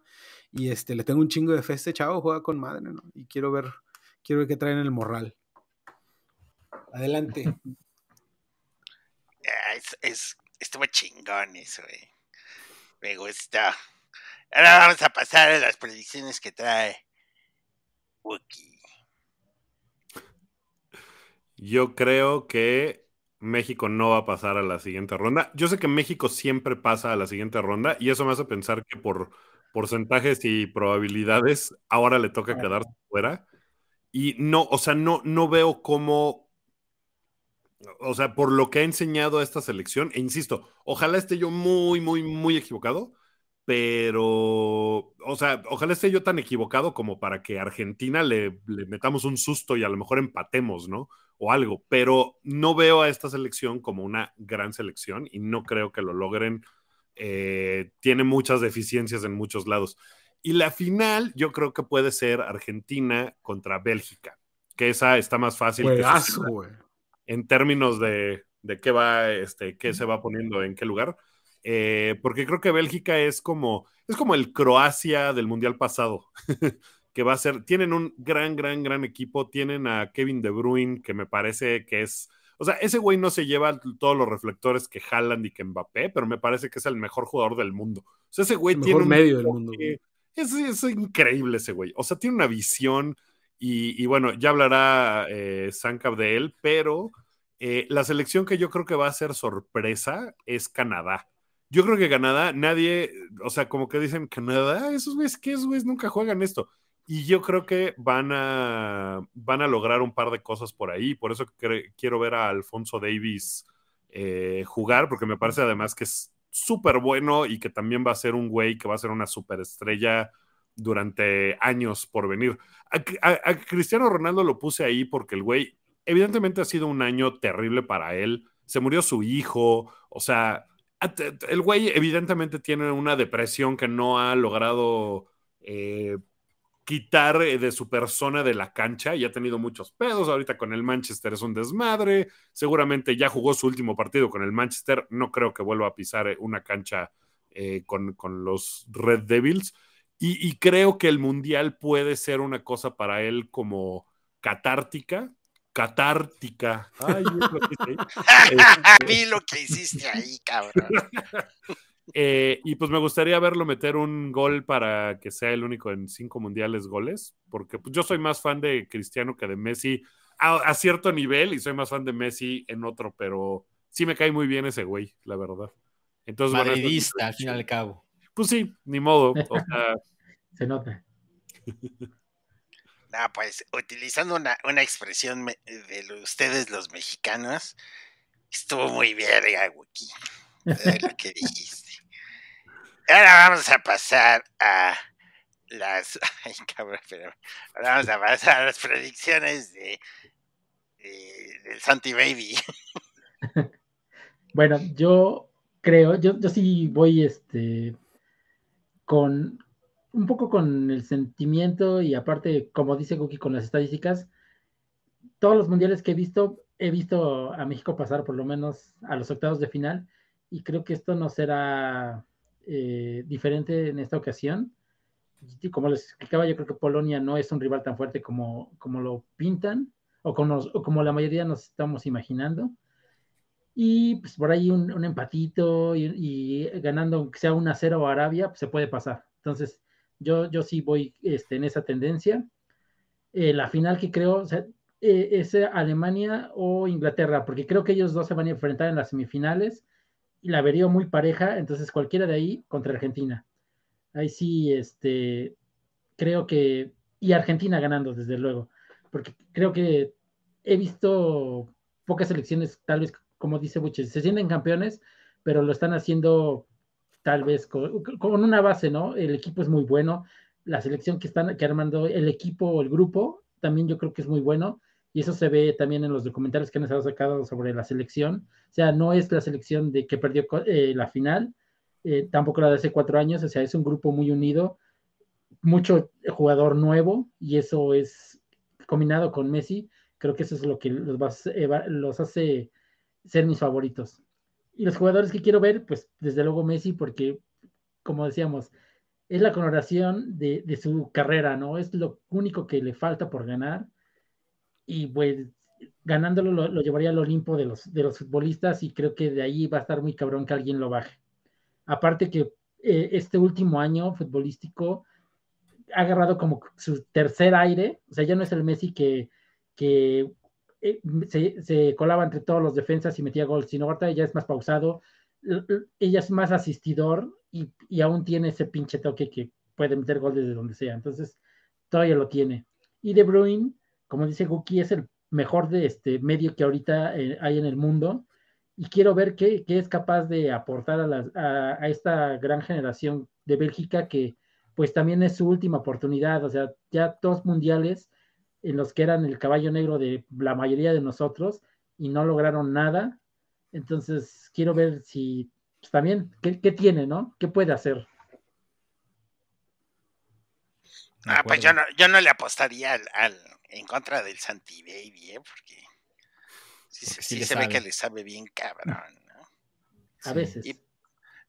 Y este, le tengo un chingo de fe este chavo, juega con madre, ¿no? Y quiero ver, quiero ver qué traen el morral. Adelante. es, es, estuvo chingón eso, eh. Me gusta. Ahora vamos a pasar a las predicciones que trae Wookie. Yo creo que México no va a pasar a la siguiente ronda. Yo sé que México siempre pasa a la siguiente ronda y eso me hace pensar que por porcentajes y probabilidades ahora le toca quedarse fuera. Y no, o sea, no, no veo cómo, o sea, por lo que ha enseñado esta selección, e insisto, ojalá esté yo muy, muy, muy equivocado, pero, o sea, ojalá esté yo tan equivocado como para que Argentina le, le metamos un susto y a lo mejor empatemos, ¿no? o algo, pero no veo a esta selección como una gran selección y no creo que lo logren. Eh, tiene muchas deficiencias en muchos lados. Y la final yo creo que puede ser Argentina contra Bélgica, que esa está más fácil. Juegazo, que en términos de, de, qué va, este, qué se va poniendo en qué lugar. Eh, porque creo que Bélgica es como, es como el Croacia del Mundial pasado. que va a ser, tienen un gran, gran, gran equipo, tienen a Kevin De Bruyne, que me parece que es, o sea, ese güey no se lleva todos los reflectores que Haaland y que Mbappé, pero me parece que es el mejor jugador del mundo. O sea, ese güey el tiene un medio del mundo. Es, es, increíble ese güey. O sea, tiene una visión y, y bueno, ya hablará eh, Sankab de él, pero eh, la selección que yo creo que va a ser sorpresa es Canadá. Yo creo que Canadá, nadie, o sea, como que dicen, Canadá, esos güeyes, ¿qué esos güeyes nunca juegan esto? Y yo creo que van a, van a lograr un par de cosas por ahí. Por eso quiero ver a Alfonso Davis eh, jugar, porque me parece además que es súper bueno y que también va a ser un güey que va a ser una superestrella durante años por venir. A, Cristiano Ronaldo lo puse ahí porque el güey, evidentemente ha sido un año terrible para él. Se murió su hijo, o sea, el güey evidentemente tiene una depresión que no ha logrado... Eh, quitar eh, de su persona de la cancha y ha tenido muchos pedos. Ahorita con el Manchester es un desmadre. Seguramente ya jugó su último partido con el Manchester. No creo que vuelva a pisar eh, una cancha con, con, los Red Devils. Y, creo que el Mundial puede ser una cosa para él como catártica. Catártica. Ay, este... Vi lo que hiciste ahí, cabrón. Eh, y pues me gustaría verlo meter un gol para que sea el único en cinco mundiales goles, porque pues, yo soy más fan de Cristiano que de Messi a, a, cierto nivel y soy más fan de Messi en otro, pero sí me cae muy bien ese güey, la verdad. Entonces, Madridista, bueno, al fin y al cabo. Pues sí, ni modo. O sea... Se nota. No, pues utilizando una, una expresión de ustedes los mexicanos, estuvo muy verga, Wookie. lo que dijiste. Ahora vamos a pasar a las. Ay, cabrón, pero. Ahora vamos a pasar a las predicciones de, del Santi Baby. bueno, yo creo, yo, yo sí voy este con un poco con el sentimiento y aparte, como dice Cookie, con las estadísticas, todos los mundiales que he visto, he visto a México pasar por lo menos a los octavos de final y creo que esto no será eh, diferente en esta ocasión. Y como les explicaba, yo creo que Polonia no es un rival tan fuerte como, como lo pintan o como, la mayoría nos estamos imaginando. Y pues por ahí un, empatito y, ganando, aunque sea una cero a Arabia, pues se puede pasar. Entonces, yo, yo sí voy este, en esa tendencia. Eh, la final que creo eh, es Alemania o Inglaterra, porque creo que ellos dos se van a enfrentar en las semifinales y la vería muy pareja, entonces cualquiera de ahí contra Argentina. Ahí sí, este, creo que, y Argentina ganando, desde luego, porque creo que he visto pocas elecciones, tal vez, como dice Buches, se sienten campeones, pero lo están haciendo tal vez con, con, una base, ¿no? El equipo es muy bueno, la selección que están que armando el equipo o el grupo también yo creo que es muy bueno y eso se ve también en los documentales que han estado sacados sobre la selección. O sea, no es la selección de que perdió eh, la final, eh, tampoco la de hace cuatro años, o sea, es un grupo muy unido, mucho jugador nuevo, y eso es combinado con Messi, creo que eso es lo que los, los hace ser mis favoritos. Y los jugadores que quiero ver, pues desde luego Messi, porque, como decíamos, es la coloración de, su carrera, ¿no? Es lo único que le falta por ganar y pues ganándolo lo, llevaría al Olimpo de los, de los futbolistas y creo que de ahí va a estar muy cabrón que alguien lo baje. Aparte que eh, este último año futbolístico ha agarrado como su tercer aire, o sea, ya no es el Messi que eh, se, colaba entre todos los defensas y metía gol, sino ahorita ya es más pausado, ella es más asistidor y, y aún tiene ese pinche toque que puede meter gol desde donde sea, entonces todavía lo tiene. Y De Bruyne, como dice Guki, es el mejor de este medio que ahorita eh, hay en el mundo. Y quiero ver qué, es capaz de aportar a, a, esta gran generación de Bélgica que pues también es su última oportunidad, o sea, ya dos mundiales en los que eran el caballo negro de la mayoría de nosotros y no lograron nada, entonces quiero ver si pues, también, ¿qué, tiene, no? ¿Qué puede hacer? Ah, pues yo no, yo no le apostaría al en contra del Santi Baby, ¿eh? Porque sí, se ve que le sabe bien cabrón, ¿no? A veces.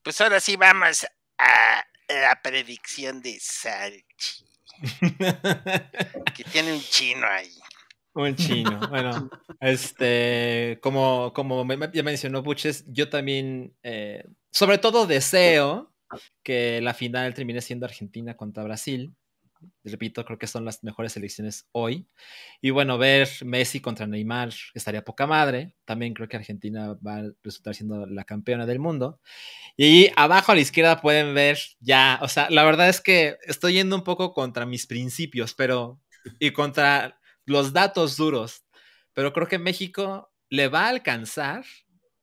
pues ahora sí vamos a la predicción de Salchi. Que tiene un chino ahí. Un chino, bueno, este, como, como ya mencionó Buches, yo también, eh, sobre todo deseo que la final termine siendo Argentina contra Brasil repito, creo que son las mejores elecciones hoy. Y bueno, ver Messi contra Neymar estaría poca madre. También creo que Argentina va a resultar siendo la campeona del mundo. Y abajo a la izquierda pueden ver ya, o sea, la verdad es que estoy yendo un poco contra mis principios, pero y contra los datos duros. Pero creo que México le va a alcanzar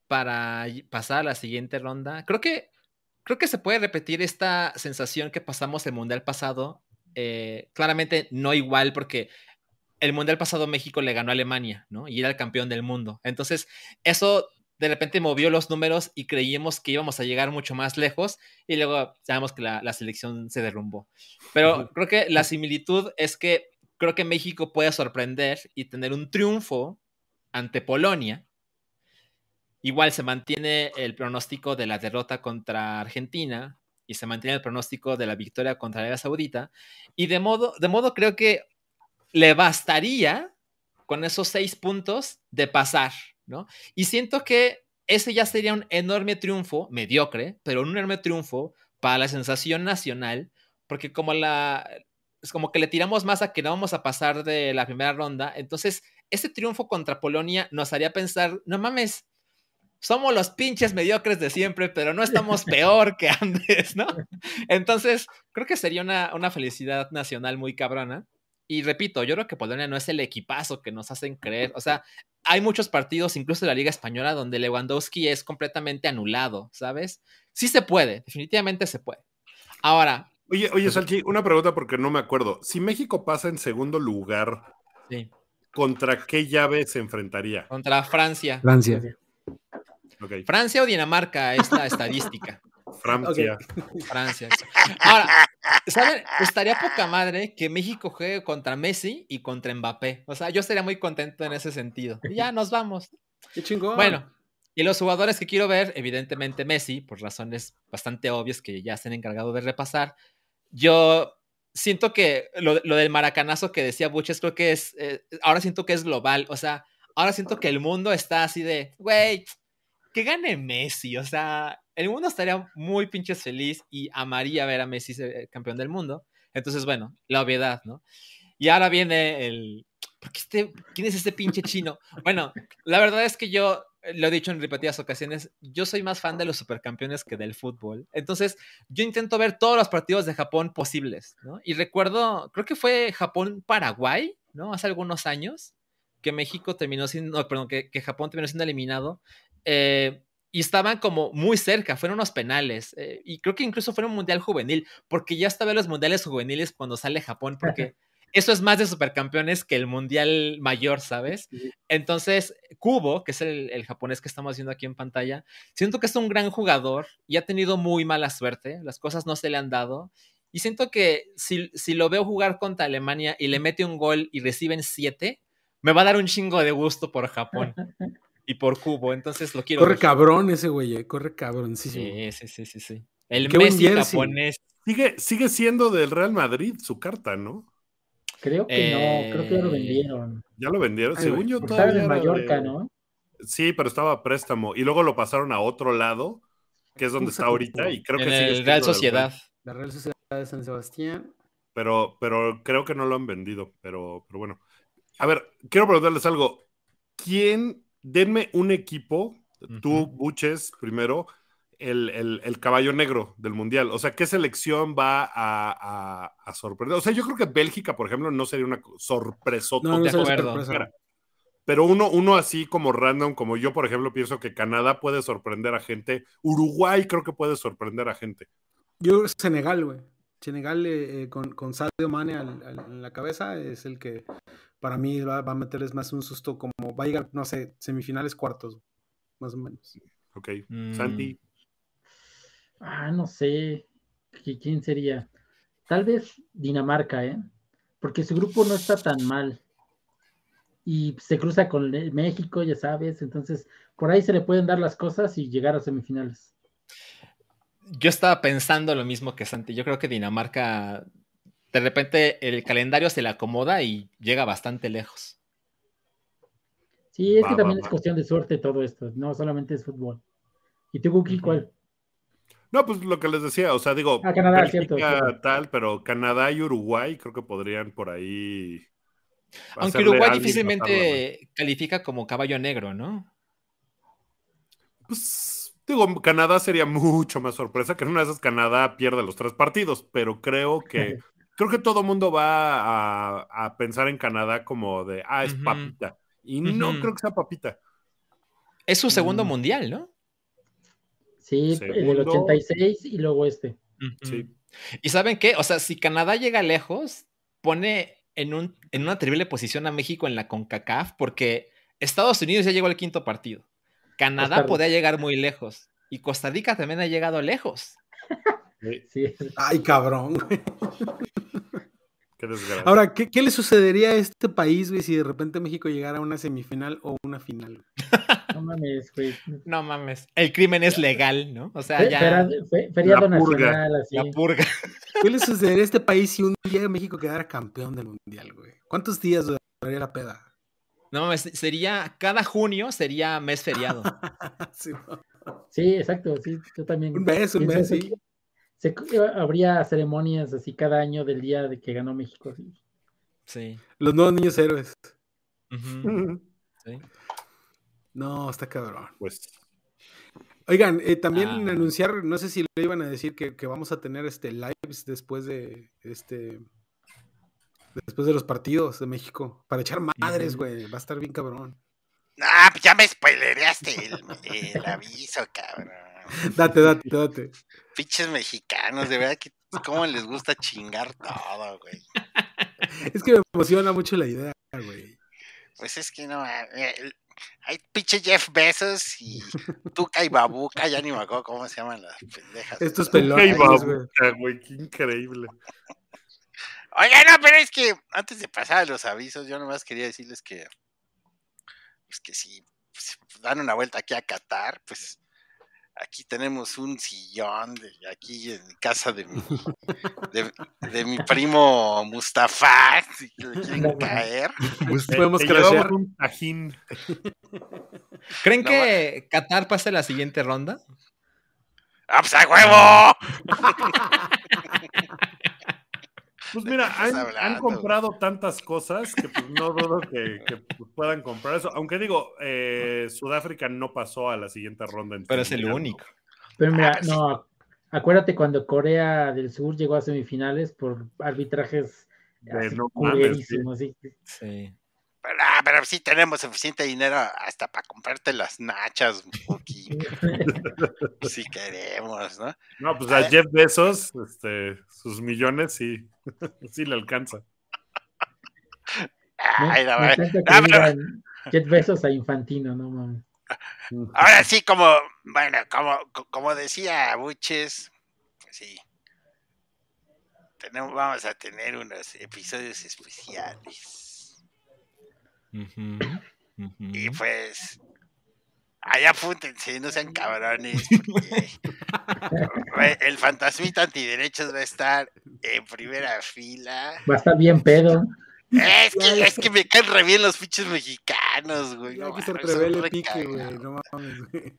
para pasar a la siguiente ronda. Creo que creo que se puede repetir esta sensación que pasamos el mundial pasado eh, claramente no igual porque el Mundial pasado México le ganó a Alemania, ¿no? Y era el campeón del mundo. Entonces, eso de repente movió los números y creíamos que íbamos a llegar mucho más lejos y luego sabemos que la, selección se derrumbó. Pero creo que la similitud es que creo que México puede sorprender y tener un triunfo ante Polonia. Igual se mantiene el pronóstico de la derrota contra Argentina, y se mantiene el pronóstico de la victoria contra Arabia Saudita. Y de modo, de modo creo que le bastaría con esos seis puntos de pasar, ¿no? Y siento que ese ya sería un enorme triunfo, mediocre, pero un enorme triunfo para la sensación nacional, porque como la es como que le tiramos más a que no vamos a pasar de la primera ronda, entonces ese triunfo contra Polonia nos haría pensar, no mames, somos los pinches mediocres de siempre, pero no estamos peor que antes, ¿no? Entonces, creo que sería una, felicidad nacional muy cabrona. Y repito, yo creo que Polonia no es el equipazo que nos hacen creer. O sea, hay muchos partidos, incluso en la Liga Española, donde Lewandowski es completamente anulado, ¿sabes? Sí se puede, definitivamente se puede. Ahora. Oye, oye, Salchi, una pregunta porque no me acuerdo. Si México pasa en segundo lugar, ¿contra qué llave se enfrentaría? Contra Francia. Francia. Francia o Dinamarca es la estadística. Francia. Francia. Ahora, ¿saben? Estaría poca madre que México juegue contra Messi y contra Mbappé. O sea, yo estaría muy contento en ese sentido. ya nos vamos. Qué chingón. Bueno, y los jugadores que quiero ver, evidentemente Messi, por razones bastante obvias que ya se han encargado de repasar. Yo siento que lo, del maracanazo que decía Buches, creo que es, eh, ahora siento que es global. O sea, ahora siento que el mundo está así de, güey, que gane Messi. O sea, el mundo estaría muy pinches feliz y amaría ver a Messi campeón del mundo. Entonces, bueno, la obviedad, ¿no? Y ahora viene el... este, ¿Quién es este pinche chino? Bueno, la verdad es que yo lo he dicho en repetidas ocasiones, yo soy más fan de los supercampeones que del fútbol. Entonces, yo intento ver todos los partidos de Japón posibles, ¿no? Y recuerdo, creo que fue Japón-Paraguay, ¿no? Hace algunos años, que México terminó siendo, no, perdón, que, que Japón terminó siendo eliminado. Eh, y estaban como muy cerca, fueron unos penales. Eh, y creo que incluso fue un mundial juvenil, porque ya estaba en los mundiales juveniles cuando sale Japón, porque eso es más de supercampeones que el mundial mayor, ¿sabes? Entonces, Kubo, que es el, japonés que estamos viendo aquí en pantalla, siento que es un gran jugador y ha tenido muy mala suerte, las cosas no se le han dado. Y siento que si, si lo veo jugar contra Alemania y le mete un gol y reciben siete, me va a dar un chingo de gusto por Japón. y por cubo, entonces lo quiero. Corre cabrón ese güey, eh, corre cabrón, sí, sí, sí, sí, sí. El Messi japonés. Sigue, sigue siendo del Real Madrid su carta, ¿no? Creo que no, creo que ya lo eh, vendieron. Ya lo vendieron, según yo todavía. Estaba en Mallorca, ¿no? Sí, pero estaba a préstamo. Y luego lo pasaron a otro lado, que es donde está ahorita, y creo que sigue el Real Sociedad. La Real Sociedad de San Sebastián. Pero, pero creo que no lo han vendido, pero, pero bueno. A ver, quiero preguntarles algo. ¿Quién denme un equipo, tú, Buches, primero, el, caballo negro del mundial. O sea, ¿qué selección va a, sorprender? O sea, yo creo que Bélgica, por ejemplo, no sería una sorpresa. No, no Pero uno, uno así como random, como yo, por ejemplo, pienso que Canadá puede sorprender a gente. Uruguay creo que puede sorprender a gente. Yo Senegal, güey. Senegal eh, eh, con, con Sadio Mane en la cabeza es el que para mí va, a meterles más un susto como va a llegar, no sé, semifinales, cuartos, más o menos. Ok. Mm. Santi. Ah, no sé. ¿Quién sería? Tal vez Dinamarca, ¿eh? Porque su grupo no está tan mal. Y se cruza con México, ya sabes. Entonces, por ahí se le pueden dar las cosas y llegar a semifinales. Yo estaba pensando lo mismo que Santi. Yo creo que Dinamarca de repente el calendario se le acomoda y llega bastante lejos. Sí, es que también es cuestión de suerte todo esto, no solamente es fútbol. ¿Y tú, Guki, cuál? No, pues lo que les decía, o sea, digo, ah, Canadá, cierto, tal, pero Canadá y Uruguay creo que podrían por ahí. Aunque Uruguay difícilmente califica como caballo negro, ¿no? Pues digo, Canadá sería mucho más sorpresa que en una de esas Canadá pierde los tres partidos, pero creo que creo que todo el mundo va a, pensar en Canadá como de, ah, es papita. Y no creo que sea papita. Es su segundo mm. mundial, ¿no? Sí, el del 86 y luego este. Sí. ¿Y saben qué? O sea, si Canadá llega lejos, pone en, un, en una terrible posición a México en la CONCACAF porque Estados Unidos ya llegó al quinto partido. Canadá podría llegar muy lejos. Y Costa Rica también ha llegado lejos. Sí. Ay, cabrón. Ahora, ¿qué, le sucedería a este país, güey, si de repente México llegara a una semifinal o una final? No mames, güey. No mames. El crimen es legal, ¿no? O sea, ya. feriado nacional, así. La purga. ¿Qué le sucedería a este país si un día México quedara campeón del mundial, güey? ¿Cuántos días duraría la peda? No mames, sería. Cada junio sería mes feriado. sí, exacto, sí, yo también. Un mes, un mes, sí se, habría ceremonias así cada año del día de que ganó México. Sí. Los nuevos niños héroes. sí. No, está cabrón. Pues. Oigan, eh, también ah. anunciar, no sé si le iban a decir que, vamos a tener este lives después de este Después de los partidos de México. Para echar madres, güey. Va a estar bien cabrón. Ah, pues ya me spoilereaste el, el aviso, cabrón. Date, date, date. Pinches mexicanos, de verdad que cómo les gusta chingar todo, güey. Es que me emociona mucho la idea, güey. Pues es que no, eh, hay pinche Jeff Bezos y Tuca y Babuca, ya ni me acuerdo cómo se llaman las pendejas. Estos Qué pelones, babuca, güey, qué increíble. Oiga, no, pero es que antes de pasar a los avisos, yo nomás quería decirles que, pues que si pues, dan una vuelta aquí a Qatar, pues aquí tenemos un sillón de aquí en casa de mi, de, de mi primo Mustafa, si le quieren caer. Pues podemos un tajín. ¿Creen No, que Qatar pase la siguiente ronda? ¡Ah, pues a huevo! Pues mira, han, comprado tantas cosas que pues, no dudo que, que, pues, puedan comprar eso. Aunque digo, eh, Sudáfrica no pasó a la siguiente ronda. en Pero es el único. Pero mira, Ah, no, acuérdate cuando Corea del Sur llegó a semifinales por arbitrajes no mames. Sí. Pero, ah, pero sí tenemos suficiente dinero hasta para comprarte las nachas, Buki, si queremos, ¿no? No, pues A a. Jeff Bezos, este, sus millones sí, sí le alcanza. Me, Ay, no, me encanta que Ah, pero- Jet Besos a Infantino, no mames. Ahora sí, como, bueno, como, co- como decía Buches, pues sí, tenemos, vamos a tener unos episodios especiales. Y pues, allá apúntense, no sean cabrones, porque el fantasmita antiderechos va a estar en primera fila. Va a estar bien pedo. Es que, es que me caen re bien los pinches mexicanos, güey. No que se revele pique, güey. No mames, güey.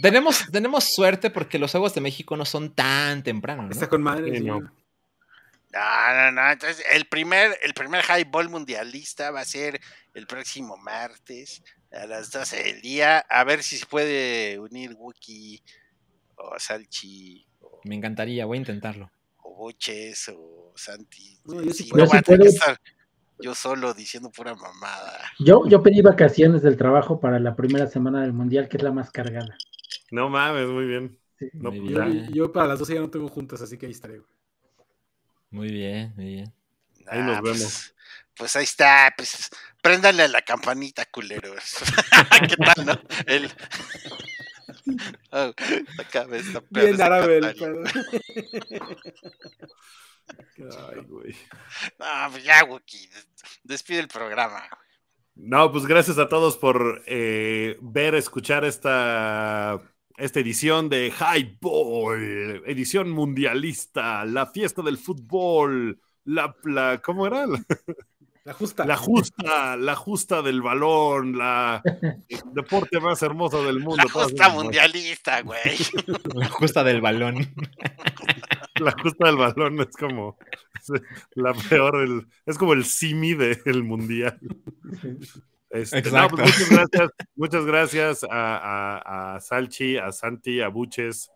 Tenemos, tenemos suerte porque los Juegos de México no son tan temprano, ¿no? Está con madre. Sí, sí. no. No, no, no. Entonces, el primer, el primer highball mundialista va a ser el próximo martes a las 12 del día. A ver si se puede unir Wookie o Salchi o, Me encantaría, voy a intentarlo. o Boches o Santi. No, yo sí puedo. no que puedo. estar yo solo diciendo pura mamada. Yo, yo pedí vacaciones del trabajo para la primera semana del Mundial, que es la más cargada. No mames, muy bien. Sí. No, Muy Yo, para las 12 ya no tengo juntas, así que ahí estaré. güey. Muy bien, muy bien. Ahí nos pues, vemos. Pues ahí está, pues préndanle a la campanita, culeros. ¿Qué tal, no? El... Oh, acá me está peor Bien árabe el pedo. Ay, güey. No, pues ya, Wookie, des- despide el programa. No, pues gracias a todos por eh, ver, escuchar esta, esta edición de Highball, edición mundialista, la fiesta del fútbol, la, la ¿cómo era? La, justa. la justa, la justa del balón, la el deporte más hermoso del mundo. La justa mundialista, güey. La justa del balón. La justa del balón es como la peor, el- es como el simi del mundial. Este, no, pues muchas gracias, muchas gracias a, a- a Salchi, a Santi, a Buches,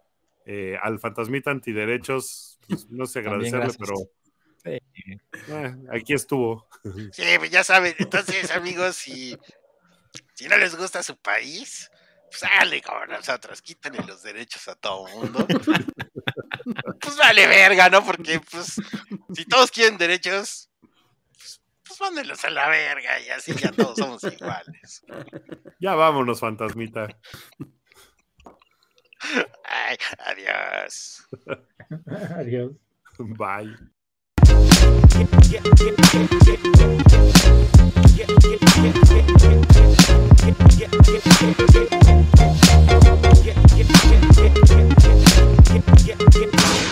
eh, al fantasmita antiderechos. Pues, no sé agradecerle, pero Sí. eh, aquí estuvo. Sí, pues ya saben. Entonces, amigos, si, si no les gusta su país, pues háganle como nosotros, quítenle los derechos a todo mundo. Pues vale verga, ¿no? Porque, pues, si todos quieren derechos, pues a la verga y así ya todos somos iguales. Ya vámonos, fantasmita. Ay, adiós. adiós. Bye.